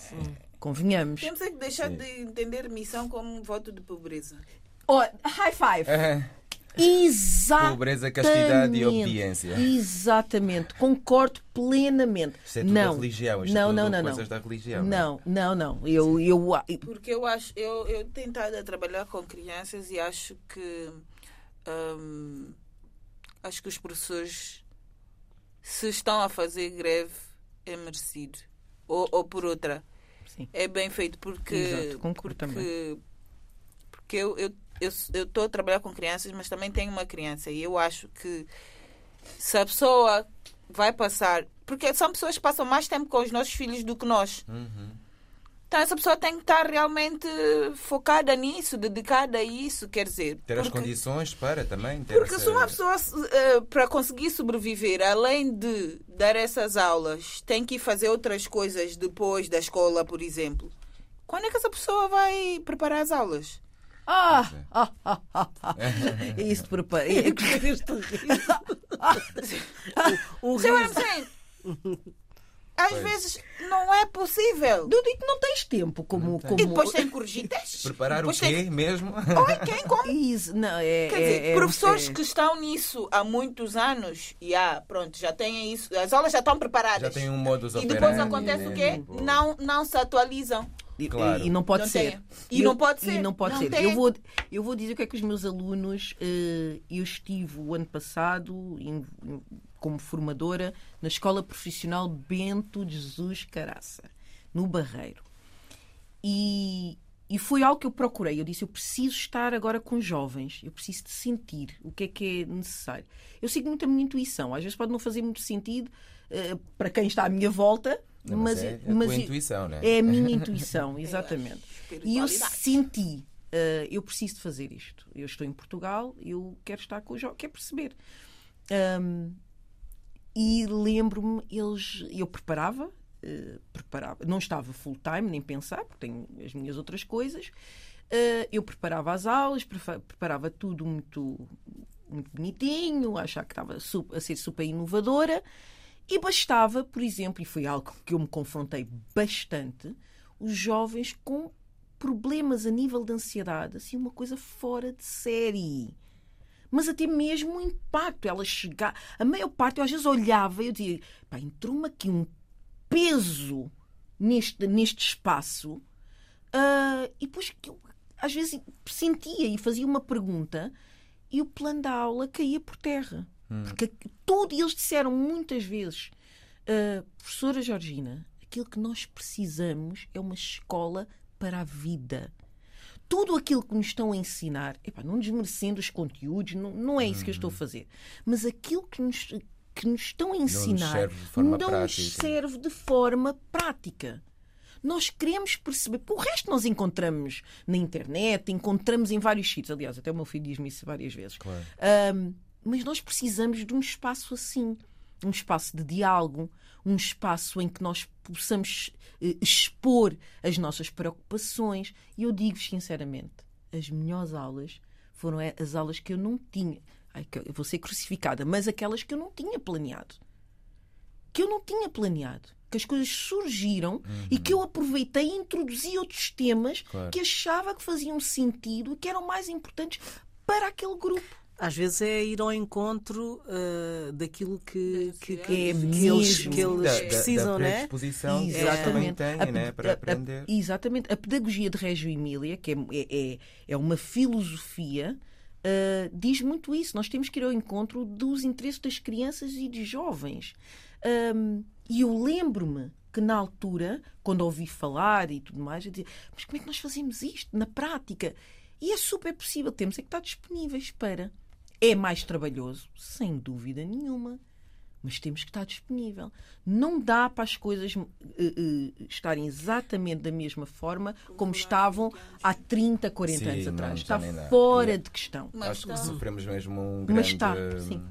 Speaker 5: convenhamos.
Speaker 3: Temos é que deixar de entender missão como um voto de pobreza.
Speaker 5: Oh, high five!
Speaker 4: É,
Speaker 5: Exatamente.
Speaker 4: Pobreza, castidade e obediência.
Speaker 5: Exatamente. Concordo plenamente.
Speaker 4: Isto é tudo
Speaker 5: não.
Speaker 4: da religião. Isto
Speaker 5: não,
Speaker 4: é tudo
Speaker 5: não, não,
Speaker 4: coisas
Speaker 5: não.
Speaker 4: da religião.
Speaker 5: Não, não, não. Eu, eu,
Speaker 3: Porque eu acho, eu, eu tenho estado a trabalhar com crianças e acho que hum, acho que os professores se estão a fazer greve é merecido. Ou, ou por outra.
Speaker 5: Sim.
Speaker 3: É bem feito porque
Speaker 5: Exato, concordo
Speaker 3: porque,
Speaker 5: também.
Speaker 3: porque eu eu eu estou a trabalhar com crianças, mas também tenho uma criança e eu acho que se a pessoa vai passar, porque são pessoas que passam mais tempo com os nossos filhos do que nós.
Speaker 4: Uhum.
Speaker 3: Então essa pessoa tem que estar realmente focada nisso, dedicada a isso, quer dizer.
Speaker 4: Ter as
Speaker 3: porque,
Speaker 4: condições para também. Ter
Speaker 3: porque
Speaker 4: essa...
Speaker 3: se uma pessoa, eh, para conseguir sobreviver, além de dar essas aulas, tem que ir fazer outras coisas depois da escola, por exemplo. Quando é que essa pessoa vai preparar as aulas?
Speaker 5: Ah, ah, ah, ah, ah. Isso prepara.
Speaker 2: O
Speaker 3: See what I'm
Speaker 2: riso.
Speaker 3: Às
Speaker 4: Pois.
Speaker 3: vezes não é possível.
Speaker 5: Eu digo que não tens tempo como. como...
Speaker 3: E depois tem que corrigir testes.
Speaker 4: Preparar o
Speaker 3: Depois tem
Speaker 4: quê mesmo?
Speaker 3: Oi, quem como?
Speaker 5: Isso, não, é,
Speaker 3: Quer
Speaker 5: é-
Speaker 3: dizer,
Speaker 5: é-
Speaker 3: professores
Speaker 5: é-
Speaker 3: que estão nisso há muitos anos, e ah, pronto, já têm isso, as aulas já estão preparadas.
Speaker 4: Já tem um modus
Speaker 3: E depois
Speaker 4: operandi,
Speaker 3: acontece o quê? Não, não se atualizam.
Speaker 5: E,
Speaker 4: Claro.
Speaker 5: e não pode
Speaker 3: Não
Speaker 5: ser.
Speaker 3: E não pode
Speaker 5: E
Speaker 3: ser.
Speaker 5: não pode
Speaker 3: Não
Speaker 5: ser.
Speaker 3: tem.
Speaker 5: Eu vou, eu vou dizer o que é que os meus alunos. eh, eu estive o ano passado em- em- como formadora na Escola Profissional Bento Jesus Caraça, no Barreiro. E, e foi algo que eu procurei. Eu disse: eu preciso estar agora com jovens, eu preciso de sentir o que é que é necessário. Eu sigo muito a minha intuição. Às vezes pode não fazer muito sentido eh, para quem está à minha volta,
Speaker 4: Não,
Speaker 5: mas,
Speaker 4: mas é a tua
Speaker 5: eu-
Speaker 4: intuição, né?
Speaker 5: é a minha intuição, exatamente. E eu senti, eh, eu preciso de fazer isto. Eu estou em Portugal, eu quero estar com os jovens, quero perceber. Ahm, e lembro-me, eles, eu preparava, eh, preparava, não estava full time, nem pensar, porque tenho as minhas outras coisas. Eh, eu preparava as aulas, preparava tudo muito, muito bonitinho, a achar que estava a ser super inovadora. E bastava, por exemplo, e foi algo que eu me confrontei bastante, os jovens com problemas a nível de ansiedade, assim, uma coisa fora de série. Mas até mesmo o impacto, ela chegar. A maior parte, eu às vezes olhava e eu dizia: pá, entrou-me aqui um peso neste, neste espaço. ah, e depois eu, às vezes sentia e fazia uma pergunta e o plano da aula caía por terra. Porque tudo, eles disseram muitas vezes, "Ah, professora Georgina, aquilo que nós precisamos é uma escola para a vida. Tudo aquilo que nos estão a ensinar, epá, não desmerecendo os conteúdos, não, não é isso que eu estou a fazer, mas aquilo que nos, que nos estão a ensinar
Speaker 4: serve de forma
Speaker 5: não nos
Speaker 4: prática.
Speaker 5: serve de forma prática. Nós queremos perceber, o resto nós encontramos na internet, encontramos em vários sítios. Aliás, até o meu filho diz-me isso várias vezes.
Speaker 4: Claro.
Speaker 5: Mas nós precisamos de um espaço assim um espaço de diálogo, um espaço em que nós possamos eh, expor as nossas preocupações. E eu digo sinceramente, as melhores aulas foram as aulas que eu não tinha. Ai, que eu vou ser crucificada, mas aquelas que eu não tinha planeado. Que eu não tinha planeado. Que as coisas surgiram e que eu aproveitei e introduzi outros temas
Speaker 4: Claro.
Speaker 5: que achava que faziam sentido e que eram mais importantes para aquele grupo.
Speaker 2: Às vezes é ir ao encontro ah, daquilo que, que, que,
Speaker 5: É
Speaker 2: que eles, que eles
Speaker 4: Da- da-
Speaker 2: precisam,
Speaker 4: da
Speaker 2: não é?
Speaker 4: predisposição que eles também têm,
Speaker 5: A-
Speaker 4: né?
Speaker 5: a-
Speaker 4: Para
Speaker 5: a-
Speaker 4: aprender.
Speaker 5: exatamente. A pedagogia de Régio Emília, que é, é, é- é uma filosofia, ah, diz muito isso. Nós temos que ir ao encontro dos interesses das crianças e dos jovens. Ahm, e eu lembro-me que na altura, quando ouvi falar e tudo mais, eu dizia, mas como é que nós fazemos isto na prática? E é super possível, temos é que estar disponíveis para. É mais trabalhoso, sem dúvida nenhuma mas temos que estar disponível. Não dá para as coisas eh, eh, estarem exatamente da mesma forma como estavam há 30, 40
Speaker 4: Sim,
Speaker 5: anos
Speaker 4: não
Speaker 5: atrás.
Speaker 4: está
Speaker 5: Está fora
Speaker 4: E-
Speaker 5: de questão.
Speaker 3: Mas
Speaker 4: Acho que
Speaker 3: está.
Speaker 4: sofremos mesmo um
Speaker 5: Mas
Speaker 4: grande.
Speaker 5: está,
Speaker 4: hum,
Speaker 5: sim.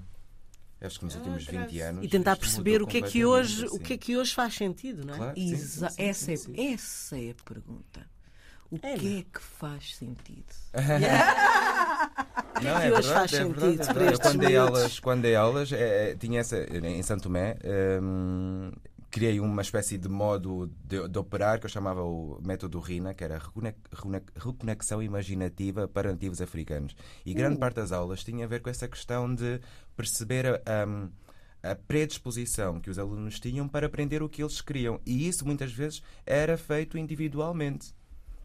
Speaker 4: Acho que nos últimos 20 anos.
Speaker 2: E tentar perceber o que é que hoje, o
Speaker 4: assim.
Speaker 2: que é que hoje faz sentido, não é?
Speaker 4: Claro, sim, sim, sim,
Speaker 5: essa, é,
Speaker 4: sim.
Speaker 5: essa é a pergunta. O
Speaker 2: É,
Speaker 5: que
Speaker 2: não?
Speaker 5: é que faz sentido?
Speaker 4: Não, é verdade,
Speaker 2: faz
Speaker 4: é
Speaker 2: sentido
Speaker 4: é verdade. Quando dei aulas, quando dei aulas é, é, tinha essa, em Santo Tomé, hum, criei uma espécie de modo de, de operar que eu chamava o método RINA, que era recone- recone- reconexão imaginativa para nativos africanos. E grande parte das aulas tinha a ver com essa questão de perceber a, hum, a predisposição que os alunos tinham para aprender o que eles queriam. E isso muitas vezes era feito individualmente.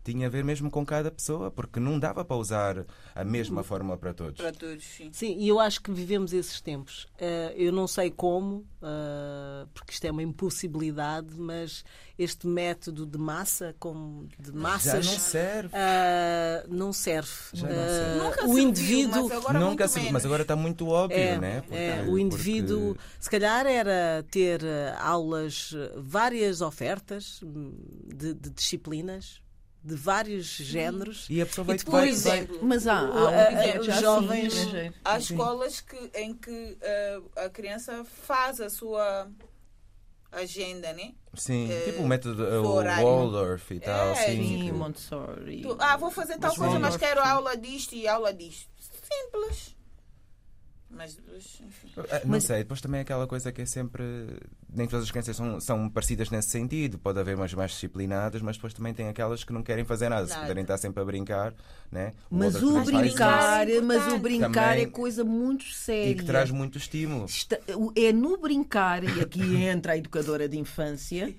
Speaker 4: Tinha a ver mesmo com cada pessoa, porque não dava para usar a mesma fórmula para todos.
Speaker 3: Para todos, sim.
Speaker 2: Sim, e eu acho que vivemos esses tempos. Eh, eu não sei como, eh, porque isto é uma impossibilidade, mas este método de massa, como de massas,
Speaker 4: Já não serve.
Speaker 2: eh, não serve.
Speaker 4: Já não serve.
Speaker 3: Nunca
Speaker 2: o
Speaker 3: se
Speaker 2: indivíduo.
Speaker 3: viu, mas agora
Speaker 4: Nunca
Speaker 3: muito
Speaker 4: se,
Speaker 3: menos.
Speaker 4: mas agora está muito óbvio,
Speaker 2: É,
Speaker 4: né?
Speaker 2: é,
Speaker 4: Porque-
Speaker 2: o indivíduo,
Speaker 4: porque-
Speaker 2: se calhar era ter aulas, várias ofertas hum, de, de disciplinas, de vários géneros.
Speaker 4: E a pessoa vai,
Speaker 2: E depois-
Speaker 4: vai, vai-
Speaker 3: exemplo,
Speaker 5: Mas há, há um
Speaker 2: os
Speaker 5: assim,
Speaker 2: jovens-
Speaker 5: estrangeiro.
Speaker 3: Há
Speaker 5: Sim.
Speaker 3: escolas que, em que eh, a criança faz a sua agenda, né?
Speaker 4: Sim,
Speaker 3: eh,
Speaker 4: tipo o método uh. Waldorf e tal,
Speaker 3: É,
Speaker 4: assim.
Speaker 5: Sim,
Speaker 4: que-
Speaker 5: Montessori.
Speaker 3: Tu, ah, vou fazer tal
Speaker 5: Mas
Speaker 3: coisa, mas
Speaker 5: Waldorf,
Speaker 3: quero
Speaker 5: sim.
Speaker 3: aula disto e aula disto. Simples. Mas, enfim.
Speaker 4: Ah, Não sei, depois também é aquela coisa que é sempre. Nem todas as crianças são, são parecidas nesse sentido. Pode haver umas mais disciplinadas, mas depois também tem aquelas que não querem fazer nada. Se puderem estar sempre a brincar, né?
Speaker 5: Mas
Speaker 4: Waldorf
Speaker 5: o
Speaker 4: faz
Speaker 5: brincar, mas o brincar
Speaker 4: Também-
Speaker 5: é coisa muito séria.
Speaker 4: E que traz muito estímulo.
Speaker 5: Está- é no brincar, e aqui entra a educadora de infância,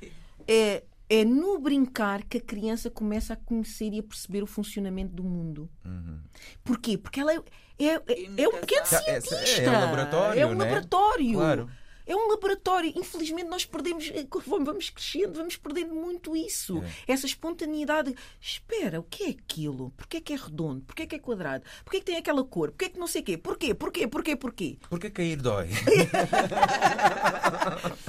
Speaker 5: é, é no brincar que a criança começa a conhecer e a perceber o funcionamento do mundo.
Speaker 4: Uhum.
Speaker 5: Porquê? Porque ela é, é, é, é um pequeno
Speaker 4: Já- é- é
Speaker 5: cientista.
Speaker 4: um laboratório,
Speaker 5: É um
Speaker 4: né?
Speaker 5: laboratório.
Speaker 4: Claro.
Speaker 5: É um laboratório. Infelizmente, nós perdemos, eh, vamos crescendo, vamos perdendo muito isso.
Speaker 4: É.
Speaker 5: Essa espontaneidade. Espera, o que é aquilo? Porquê é que é redondo? Porquê é que é quadrado? Porquê é que tem aquela cor? Porquê é que não sei o quê? Porquê? Porquê? Porquê? Porquê?
Speaker 4: Porque cair dói.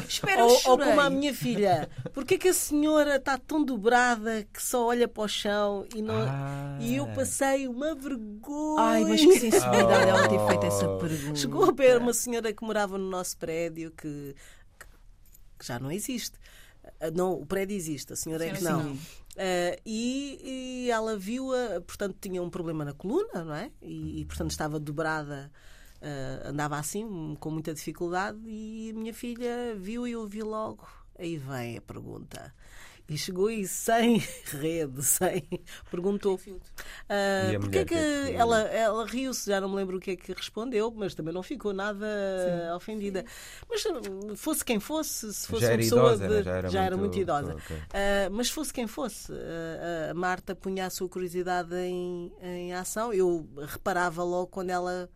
Speaker 5: Espera,
Speaker 2: Ou, ou como a minha filha, porquê que a senhora está tão dobrada que só olha para o chão e, não...
Speaker 4: Ah.
Speaker 2: e eu passei uma vergonha?
Speaker 5: Ai, mas que sensibilidade ela ter
Speaker 4: Oh.
Speaker 5: feito essa pergunta.
Speaker 2: Chegou a ver uma senhora que morava no nosso prédio que, que já não existe. Ah, Não, o prédio existe, a senhora é que não. Ah, e, e ela viu-a, portanto, tinha um problema na coluna, não é? E, e, portanto, estava dobrada, ah, andava assim, com muita dificuldade. E a minha filha viu e ouviu logo. Aí vem a pergunta. E chegou e sem rede, sem. Perguntou.
Speaker 4: A
Speaker 2: porque é que
Speaker 4: é
Speaker 2: ela, ela riu-se, já não me lembro o que é que respondeu, mas também não ficou nada ofendida. Mas hum, fosse quem fosse, se fosse
Speaker 4: Já
Speaker 2: uma
Speaker 4: era
Speaker 2: pessoa
Speaker 4: idosa,
Speaker 2: de-
Speaker 4: né? Já era muito-
Speaker 2: idosa.
Speaker 4: ok.
Speaker 2: Ah, mas fosse quem fosse, ah, a Marta punha a sua curiosidade em, em ação. Eu reparava logo quando ela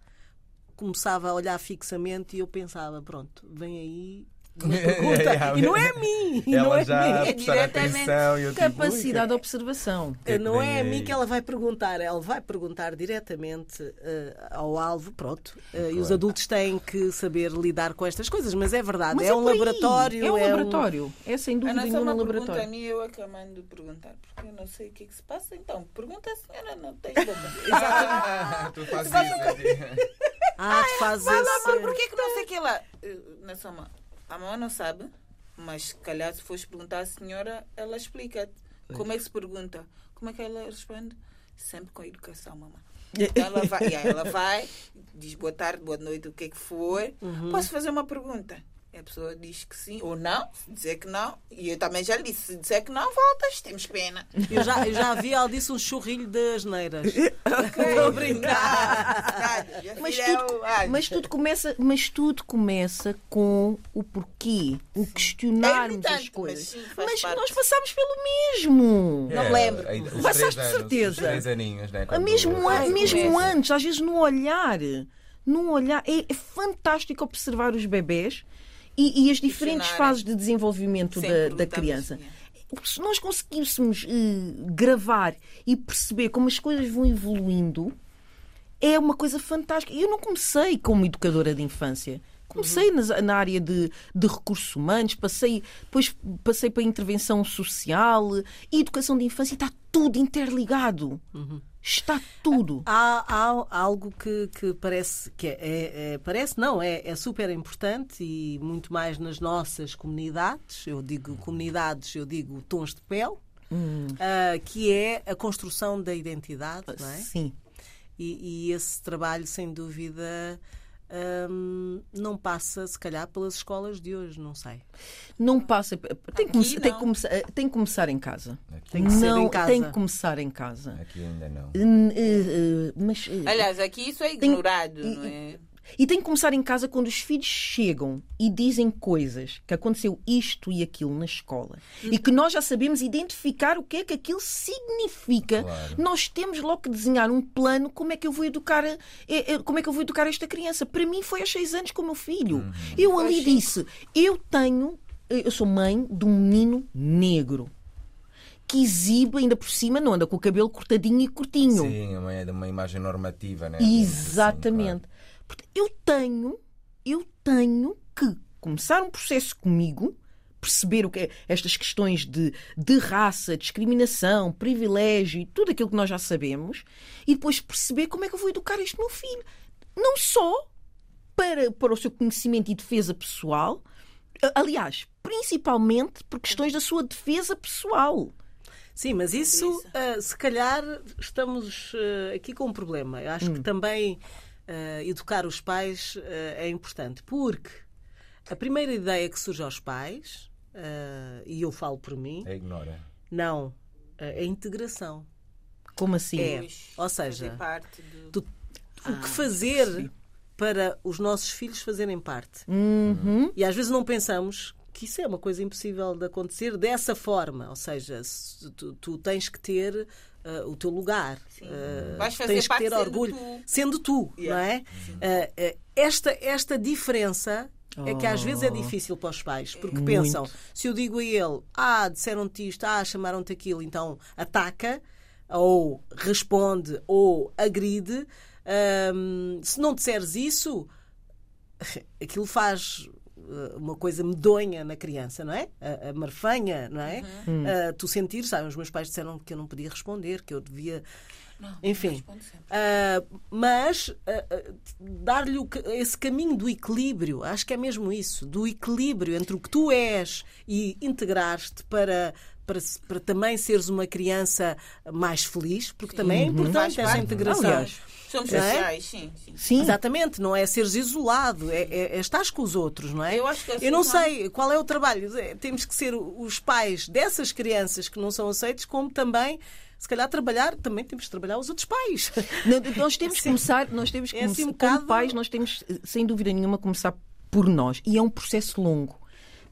Speaker 2: começava a olhar fixamente e eu pensava, pronto, vem aí uma pergunta. E não é a mim. e não é
Speaker 4: já
Speaker 2: a mim.
Speaker 4: a prestar
Speaker 3: diretamente
Speaker 4: atenção e eu tipo,
Speaker 5: Capacidade de observação.
Speaker 4: é
Speaker 2: Não é a mim que ela vai perguntar, ela vai perguntar diretamente eh, ao alvo, pronto. Eh, E os
Speaker 4: Claro.
Speaker 2: adultos têm que saber lidar com estas coisas, mas é verdade,
Speaker 5: Mas
Speaker 2: é, um laboratório.
Speaker 5: É um laboratório. É sem
Speaker 3: A
Speaker 5: dúvida
Speaker 3: nossa
Speaker 5: nenhuma um
Speaker 3: uma pergunta a
Speaker 5: laboratório.
Speaker 3: mim, eu é que mando perguntar, porque eu não sei o que, é que se passa. Então, pergunta a senhora, não tem boca.
Speaker 4: Ah, tu fazes isso.
Speaker 2: Ah, tu fazes
Speaker 3: Mas,
Speaker 2: esse...
Speaker 3: mas por que que não sei que ela... Eh, Na soma, a mamãe não sabe, mas se calhar se fores perguntar à senhora, ela explica-te. Como é que se pergunta? Como é que ela responde? Sempre com educação, mamãe. Então ela vai, e aí ela vai, diz boa tarde, boa noite, o que é que for. Posso fazer uma pergunta? E a pessoa diz que sim ou não, se dizer que não, e eu também já lhe disse, se dizer que não, voltas, temos pena.
Speaker 2: Eu já, eu já vi, ela disse um churrilho de asneiras. Estou a brincar.
Speaker 5: Mas tudo, mas tudo começa, mas tudo começa com o porquê, o questionarmos
Speaker 3: É
Speaker 5: as coisas.
Speaker 3: mas sim,
Speaker 5: Mas nós passámos pelo mesmo.
Speaker 3: Não lembro.
Speaker 4: É, os
Speaker 5: Passaste
Speaker 4: três
Speaker 5: de
Speaker 4: anos,
Speaker 5: certeza.
Speaker 4: Os três aninhos, né?
Speaker 5: A
Speaker 4: quando-
Speaker 5: mesmo, an- mesmo antes, às vezes no olhar. No olhar. É, é fantástico observar os bebés e, e as diferentes fases de desenvolvimento da, da criança.
Speaker 3: mesmo,
Speaker 5: Se nós conseguíssemos eh, gravar e perceber como as coisas vão evoluindo, é uma coisa fantástica. Eu não comecei como educadora de infância. Comecei nas- na, área de, de recursos humanos, passei, depois passei para intervenção social e educação de infância está tudo interligado. Está tudo.
Speaker 2: Há, há algo que, que parece que é, é- é- parece não é, é super importante e muito mais nas nossas comunidades. Eu digo comunidades, eu digo tons de pele, ah, que é a construção da identidade, não é?
Speaker 5: Sim.
Speaker 2: E, e esse trabalho, sem dúvida, hum, não passa, se calhar, pelas escolas de hoje, não sei.
Speaker 5: Não passa. Tem que, come- tem, que começar, tem que começar em casa.
Speaker 4: Aqui,
Speaker 2: Tem que ser
Speaker 5: não,
Speaker 2: em casa.
Speaker 5: Tem que começar em casa.
Speaker 4: aqui ainda não.
Speaker 5: Hum, eh, eh, Mas, eh,
Speaker 3: Aliás, aqui isso é ignorado, não é?
Speaker 5: E tem que começar em casa quando os filhos chegam e dizem coisas que aconteceu isto e aquilo na escola e que nós já sabemos identificar o que é que aquilo significa.
Speaker 4: Claro.
Speaker 5: Nós temos logo que desenhar um plano como é que eu vou educar eh, eh, como é que eu vou educar esta criança. Para mim foi aos seis anos com o meu filho.
Speaker 4: Uhum.
Speaker 5: Eu ali disse, eu tenho, eh, eu sou mãe de um menino negro que exibe ainda por cima, não anda com o cabelo cortadinho e curtinho.
Speaker 4: Sim, é de uma imagem normativa, né?
Speaker 5: Exatamente. Portanto, eu tenho, eu tenho que começar um processo comigo, perceber o que é estas questões de, de raça, discriminação, privilégio e tudo aquilo que nós já sabemos, e depois perceber como é que eu vou educar este meu filho. Não só para, para o seu conhecimento e defesa pessoal, aliás, principalmente por questões da sua defesa pessoal.
Speaker 2: Sim, mas isso, ah, se calhar, estamos ah, aqui com um problema. Eu acho que também ah, educar os pais ah, é importante, porque a primeira ideia que surge aos pais, ah, e eu falo por mim,
Speaker 4: É ignora.
Speaker 2: não, ah, é a integração.
Speaker 5: Como assim?
Speaker 2: É. Ou seja,
Speaker 3: fazer parte do...
Speaker 2: Tu- o que fazer para os nossos filhos fazerem parte.
Speaker 5: Uhum.
Speaker 2: E às vezes não pensamos que isso é uma coisa impossível de acontecer dessa forma. Ou seja, se tu, tu tens que ter ah, o teu lugar. Ah,
Speaker 3: Vais fazer
Speaker 2: tens que
Speaker 3: parte
Speaker 2: ter
Speaker 3: sendo
Speaker 2: orgulho.
Speaker 3: tu.
Speaker 2: Sendo tu,
Speaker 3: Yeah.
Speaker 2: não é? Ah, esta, esta diferença é que às vezes é
Speaker 5: Oh.
Speaker 2: difícil para os pais, porque
Speaker 5: Muito.
Speaker 2: pensam, se eu digo a ele, ah, disseram-te isto, ah, chamaram-te aquilo, então ataca, ou responde, ou agride. Ahm, se não disseres isso, aquilo faz uma coisa medonha na criança, não é? A, a marfanha, não é?
Speaker 3: Uhum.
Speaker 2: Ah, tu sentir, sabe? Os meus pais disseram que eu não podia responder, que eu devia.
Speaker 3: Não,
Speaker 2: Enfim. Ah, mas ah, dar-lhe esse caminho do equilíbrio, acho que é mesmo isso, do equilíbrio entre o que tu és e integrar-te para, para, para também seres uma criança mais feliz, porque também é importante
Speaker 3: Faz
Speaker 2: essa integração.
Speaker 5: Aliás,
Speaker 3: Somos
Speaker 2: Não é?
Speaker 3: sociais, sim, sim.
Speaker 5: Sim.
Speaker 2: Exatamente, não é seres isolado, é, é, é estares com os outros, não é?
Speaker 3: Eu acho que é
Speaker 2: Eu não
Speaker 3: assim,
Speaker 2: sei qual é o trabalho. É, Temos que ser os pais dessas crianças que não são aceitos, como também, se calhar, trabalhar, também temos que trabalhar os outros pais.
Speaker 5: Não, Nós temos que começar, nós temos que
Speaker 2: É assim
Speaker 5: começar,
Speaker 2: um bocado-
Speaker 5: como pais, nós temos, eh, sem dúvida nenhuma, começar por nós. E é um processo longo.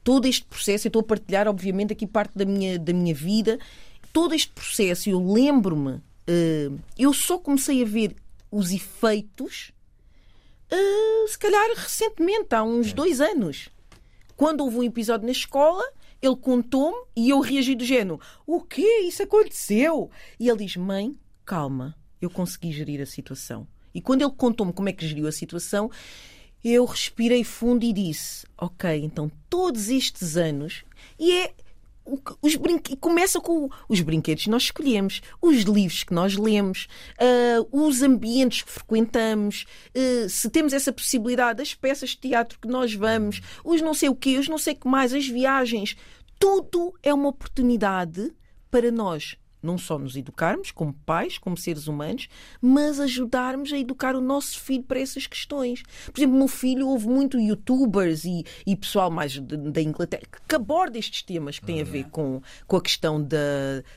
Speaker 5: Todo este processo, eu estou a partilhar, obviamente, aqui parte da minha, da minha vida. Todo este processo, eu lembro-me, eh, eu só comecei a ver os efeitos Uh, se calhar recentemente, há uns dois anos. Quando houve um episódio na escola, ele contou-me e eu reagi do género: O quê? Isso aconteceu? E ele diz: Mãe, calma, eu consegui gerir a situação. E quando ele contou-me como é que geriu a situação, eu respirei fundo e disse: Ok, então todos estes anos. E é os brinque... começa com os brinquedos que nós escolhemos, os livros que nós lemos, uh, os ambientes que frequentamos, uh, se temos essa possibilidade, as peças de teatro que nós vamos, os não sei o quê, os não sei o que mais, as viagens. Tudo é uma oportunidade para nós não só nos educarmos como pais, como seres humanos, mas ajudarmos a educar o nosso filho para essas questões. Por exemplo, o meu filho houve muito youtubers e, e pessoal mais da Inglaterra que aborda estes temas que têm a ver com, com a questão da,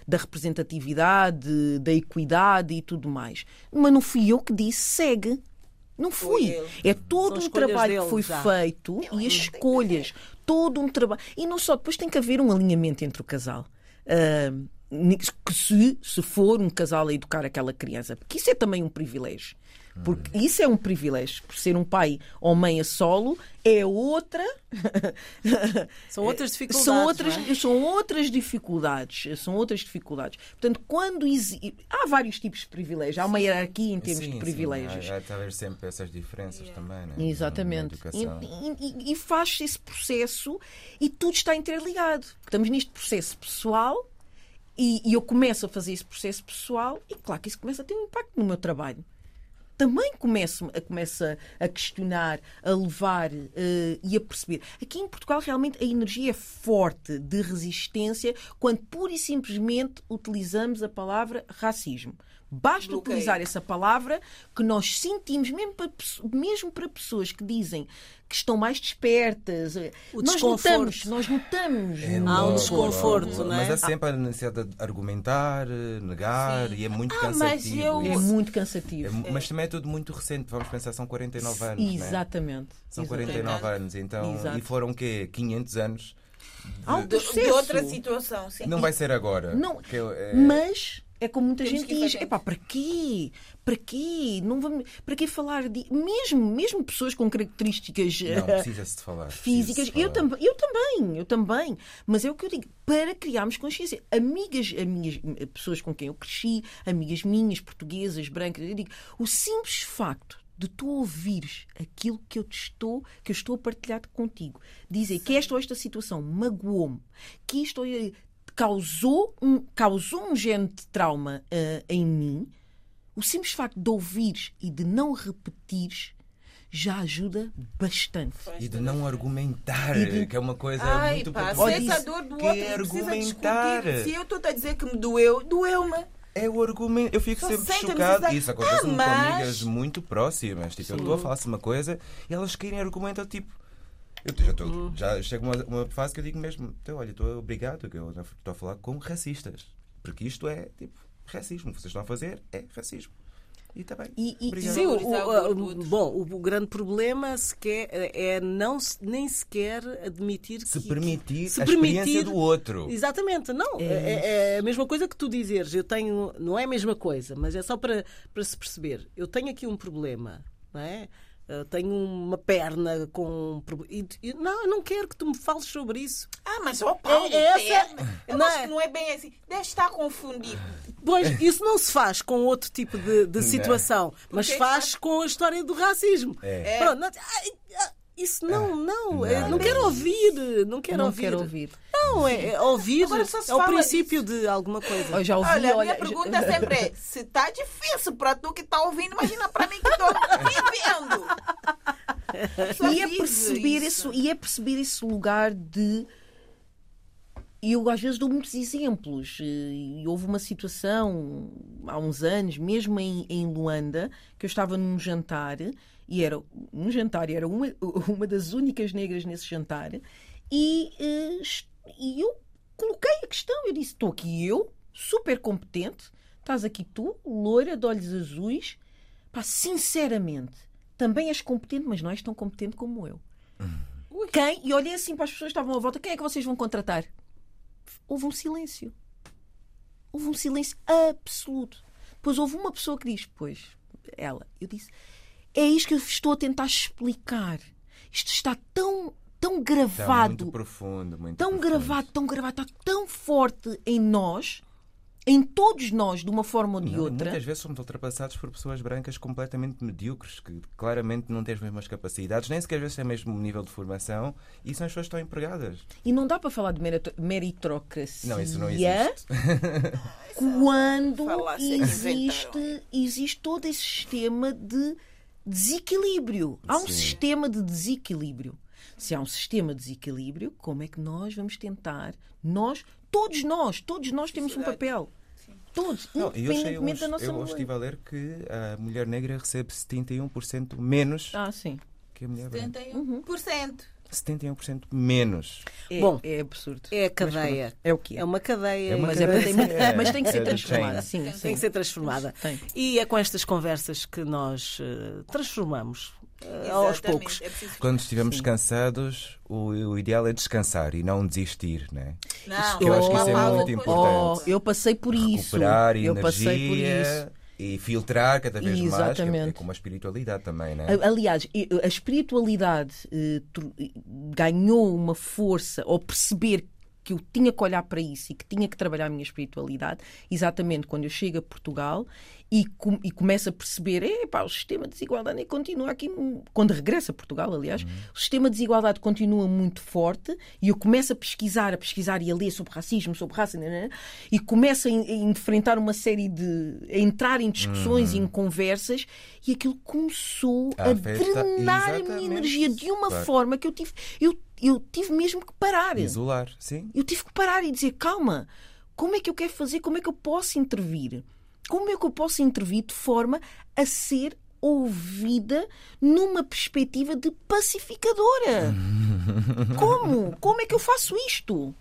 Speaker 5: da representatividade, da equidade e tudo mais. Mas não fui eu que disse segue. Não fui. É todo um trabalho que foi já. feito e as escolhas. Todo um trabalho. E não só, depois tem que haver um alinhamento entre o casal. Uh, que se, se for um casal a educar aquela criança, porque isso é também um privilégio. Porque isso é um privilégio. Por ser um pai ou mãe a solo, é outra.
Speaker 2: São outras dificuldades.
Speaker 5: São outras,
Speaker 2: é?
Speaker 5: são outras dificuldades. São outras dificuldades. Portanto, quando exi... há vários tipos de privilégios, há uma hierarquia em termos
Speaker 4: sim,
Speaker 5: de privilégios.
Speaker 4: Sim, há, há haver sempre essas diferenças yeah. também, né?
Speaker 5: Exatamente. E, e, e faz-se esse processo e tudo está interligado. Estamos neste processo pessoal e, e, eu começo a fazer esse processo pessoal e claro que isso começa a ter um impacto no meu trabalho. Também começo a, começo a questionar, a levar uh, e a perceber. Aqui em Portugal, realmente, a energia é forte de resistência quando pura e simplesmente utilizamos a palavra racismo. Basta Bloqueio. utilizar essa palavra que nós sentimos, mesmo para, mesmo para pessoas que dizem que estão mais despertas.
Speaker 2: O
Speaker 5: nós
Speaker 2: notamos,
Speaker 5: nós notamos.
Speaker 2: É Há um desconforto, não é?
Speaker 4: Mas é sempre a necessidade de argumentar, negar, Sim. e é muito
Speaker 3: ah,
Speaker 4: cansativo.
Speaker 3: Eu...
Speaker 5: É muito cansativo.
Speaker 4: É, mas também é tudo muito recente, vamos pensar, são 49 anos.
Speaker 5: Exatamente.
Speaker 4: Né? São 49 anos, então. Exato. E foram o quê? 500 anos?
Speaker 3: De, de, de, outra situação, sim.
Speaker 4: Não vai ser agora.
Speaker 5: Não, é... Mas é como muita Temos gente diz: epá, para quê? Para quê? Não vamos, para quê falar de. Mesmo, mesmo pessoas com características
Speaker 4: não, precisa-se de falar,
Speaker 5: físicas,
Speaker 4: falar.
Speaker 5: Eu, tam, eu também, eu também. Mas é o que eu digo: para criarmos consciência. Amigas, amigas, pessoas com quem eu cresci, amigas minhas, portuguesas, brancas, eu digo: o simples facto de tu ouvires aquilo que eu te estou, que eu estou a partilhar contigo, dizer que esta ou esta situação magoou-me, que isto causou um, causou um género de trauma uh, em mim, o simples facto de ouvires e de não repetires já ajuda bastante.
Speaker 4: E de não argumentar, de... que é uma coisa
Speaker 3: Ai,
Speaker 4: muito
Speaker 3: pá, se essa dor do outro
Speaker 4: é argumentar.
Speaker 3: Se eu estou a dizer que me doeu, doeu-me.
Speaker 4: É o argumento. Eu fico Só sempre chocado. Isso acontece ah, mas... com amigas muito próximas. Tipo, Sim. eu estou a falar uma coisa e elas querem argumentar, tipo, eu já, tô, hum. já chego uma, uma fase que eu digo mesmo: então, olha, estou obrigado, que eu estou a falar com racistas. Porque isto é tipo racismo. O que vocês estão a fazer é racismo. E está bem.
Speaker 2: E, e, sim, o, o, bom, o grande problema sequer é não nem sequer admitir
Speaker 4: se
Speaker 2: que,
Speaker 4: permitir se a permitir, experiência do outro.
Speaker 2: Exatamente, não. É. É, é. a mesma coisa que tu dizeres. Eu tenho, não é a mesma coisa, mas é só para, para se perceber. Eu tenho aqui um problema, não é? Uh, tenho uma perna com. E, e, não, eu não quero que tu me fales sobre isso.
Speaker 3: Ah, mas ó, Paulo, é, é essa. Eu não, acho que não é bem assim. Deve estar confundido.
Speaker 2: Pois, isso não se faz com outro tipo de, de situação, mas faz com a história do racismo.
Speaker 4: É.
Speaker 2: Pronto, não, isso não, não, não, é, não quero ouvir, não quero
Speaker 5: não
Speaker 2: ouvir.
Speaker 5: Quero ouvir.
Speaker 2: Não, é, é ouvir é o princípio disso. de alguma coisa.
Speaker 5: Eu já ouvi,
Speaker 3: olha,
Speaker 5: olha,
Speaker 3: a minha pergunta já... sempre é: se está difícil para tu que está ouvindo, imagina para mim que estou vivendo.
Speaker 5: e é perceber isso. isso. e é perceber esse lugar de eu às vezes dou muitos exemplos. E houve uma situação há uns anos, mesmo em, em Luanda, que eu estava num jantar e era um jantar, e era uma, uma das únicas negras nesse jantar, e, eh, e eu coloquei a questão. Eu disse: estou aqui eu, super competente, estás aqui tu, loira, de olhos azuis. Pá, sinceramente, também és competente, mas não és tão competente como eu. Ui. Quem? E olhei assim para as pessoas que estavam à volta: quem é que vocês vão contratar? Houve um silêncio. Houve um silêncio absoluto. Depois houve uma pessoa que diz: Pois, ela. Eu disse: É isto que eu estou a tentar explicar. Isto está tão, tão
Speaker 4: Está
Speaker 5: gravado
Speaker 4: muito profundo, muito
Speaker 5: tão
Speaker 4: profundo.
Speaker 5: gravado, tão gravado, está tão forte em nós, em todos nós, de uma forma ou de
Speaker 4: Não, e
Speaker 5: outra.
Speaker 4: Muitas vezes somos ultrapassados por pessoas brancas completamente medíocres, que claramente não têm as mesmas capacidades, nem sequer às vezes têm o mesmo nível de formação, e são as pessoas que estão empregadas.
Speaker 5: E não dá para falar de merito- meritocracia
Speaker 4: Não, isso não existe.
Speaker 5: quando existe, existe todo esse sistema de desequilíbrio. Há um
Speaker 4: Sim.
Speaker 5: sistema de desequilíbrio. Se há um sistema de desequilíbrio, como é que nós vamos tentar? Nós, todos nós, todos nós temos um papel. Todos,
Speaker 4: Não, eu, achei
Speaker 5: independentemente da nossa
Speaker 4: eu hoje estive a ler que a mulher negra recebe 71% menos
Speaker 5: Ah, sim.
Speaker 4: que a mulher branca.
Speaker 3: 71%.
Speaker 4: 71% menos.
Speaker 5: É,
Speaker 2: Bom,
Speaker 5: é absurdo.
Speaker 2: É a cadeia.
Speaker 5: É o que é.
Speaker 2: É uma cadeia.
Speaker 4: É uma
Speaker 5: mas,
Speaker 4: cadeia.
Speaker 5: é, tem-
Speaker 4: É,
Speaker 5: mas tem que
Speaker 4: é
Speaker 5: ser
Speaker 4: do
Speaker 5: transformada. Sim, sim.
Speaker 2: Tem que ser transformada.
Speaker 5: Tem.
Speaker 2: E é com estas conversas que nós eh, transformamos eh, aos poucos.
Speaker 3: É
Speaker 4: Quando estivermos cansados, o, o ideal é descansar e não desistir, né?
Speaker 3: Não,
Speaker 4: que eu acho que isso é muito importante.
Speaker 5: Oh, eu passei por isso.
Speaker 4: Recuperar
Speaker 5: eu passei por isso.
Speaker 4: E filtrar cada vez mais, que é- é
Speaker 5: Exatamente.
Speaker 4: como a espiritualidade também, né?
Speaker 5: Aliás, a espiritualidade eh, eh, ganhou uma força ao perceber que eu tinha que olhar para isso e que tinha que trabalhar a minha espiritualidade, exatamente quando eu chego a Portugal e, com, e começo a perceber, epá, o sistema de desigualdade continua aqui, quando regresso a Portugal, aliás, o sistema de desigualdade continua muito forte e eu começo a pesquisar, a pesquisar e a ler sobre racismo, sobre raça, né, né, e começo a, en- a enfrentar uma série de. a entrar em discussões e em conversas e aquilo começou a,
Speaker 4: A
Speaker 5: drenar a minha energia de uma
Speaker 4: Claro.
Speaker 5: forma que eu tive, eu, eu tive mesmo que parar.
Speaker 4: Isolar, sim.
Speaker 5: Eu tive que parar e dizer: calma, como é que eu quero fazer? Como é que eu posso intervir? Como é que eu posso intervir de forma a ser ouvida numa perspectiva de pacificadora? Como? Como é que eu faço isto?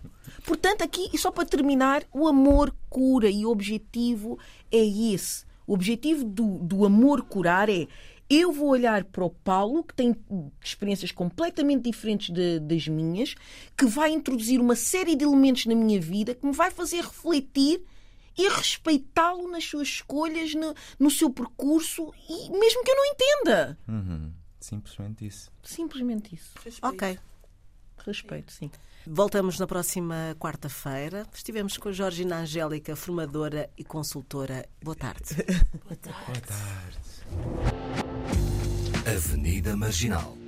Speaker 5: Portanto, aqui, e só para terminar, o amor cura e o objetivo é esse. O objetivo do, do amor curar é eu vou olhar para o Paulo, que tem experiências completamente diferentes de- das minhas, que vai introduzir uma série de elementos na minha vida que me vai fazer refletir e respeitá-lo nas suas escolhas, no, no seu percurso, e mesmo que eu não entenda.
Speaker 4: Uhum. Simplesmente isso.
Speaker 5: Simplesmente isso.
Speaker 2: Ok.
Speaker 5: Respeito, sim.
Speaker 2: Voltamos na próxima quarta-feira. Estivemos com a Georgina Angélica, formadora e consultora. Boa tarde.
Speaker 4: Boa tarde.
Speaker 1: Avenida Marginal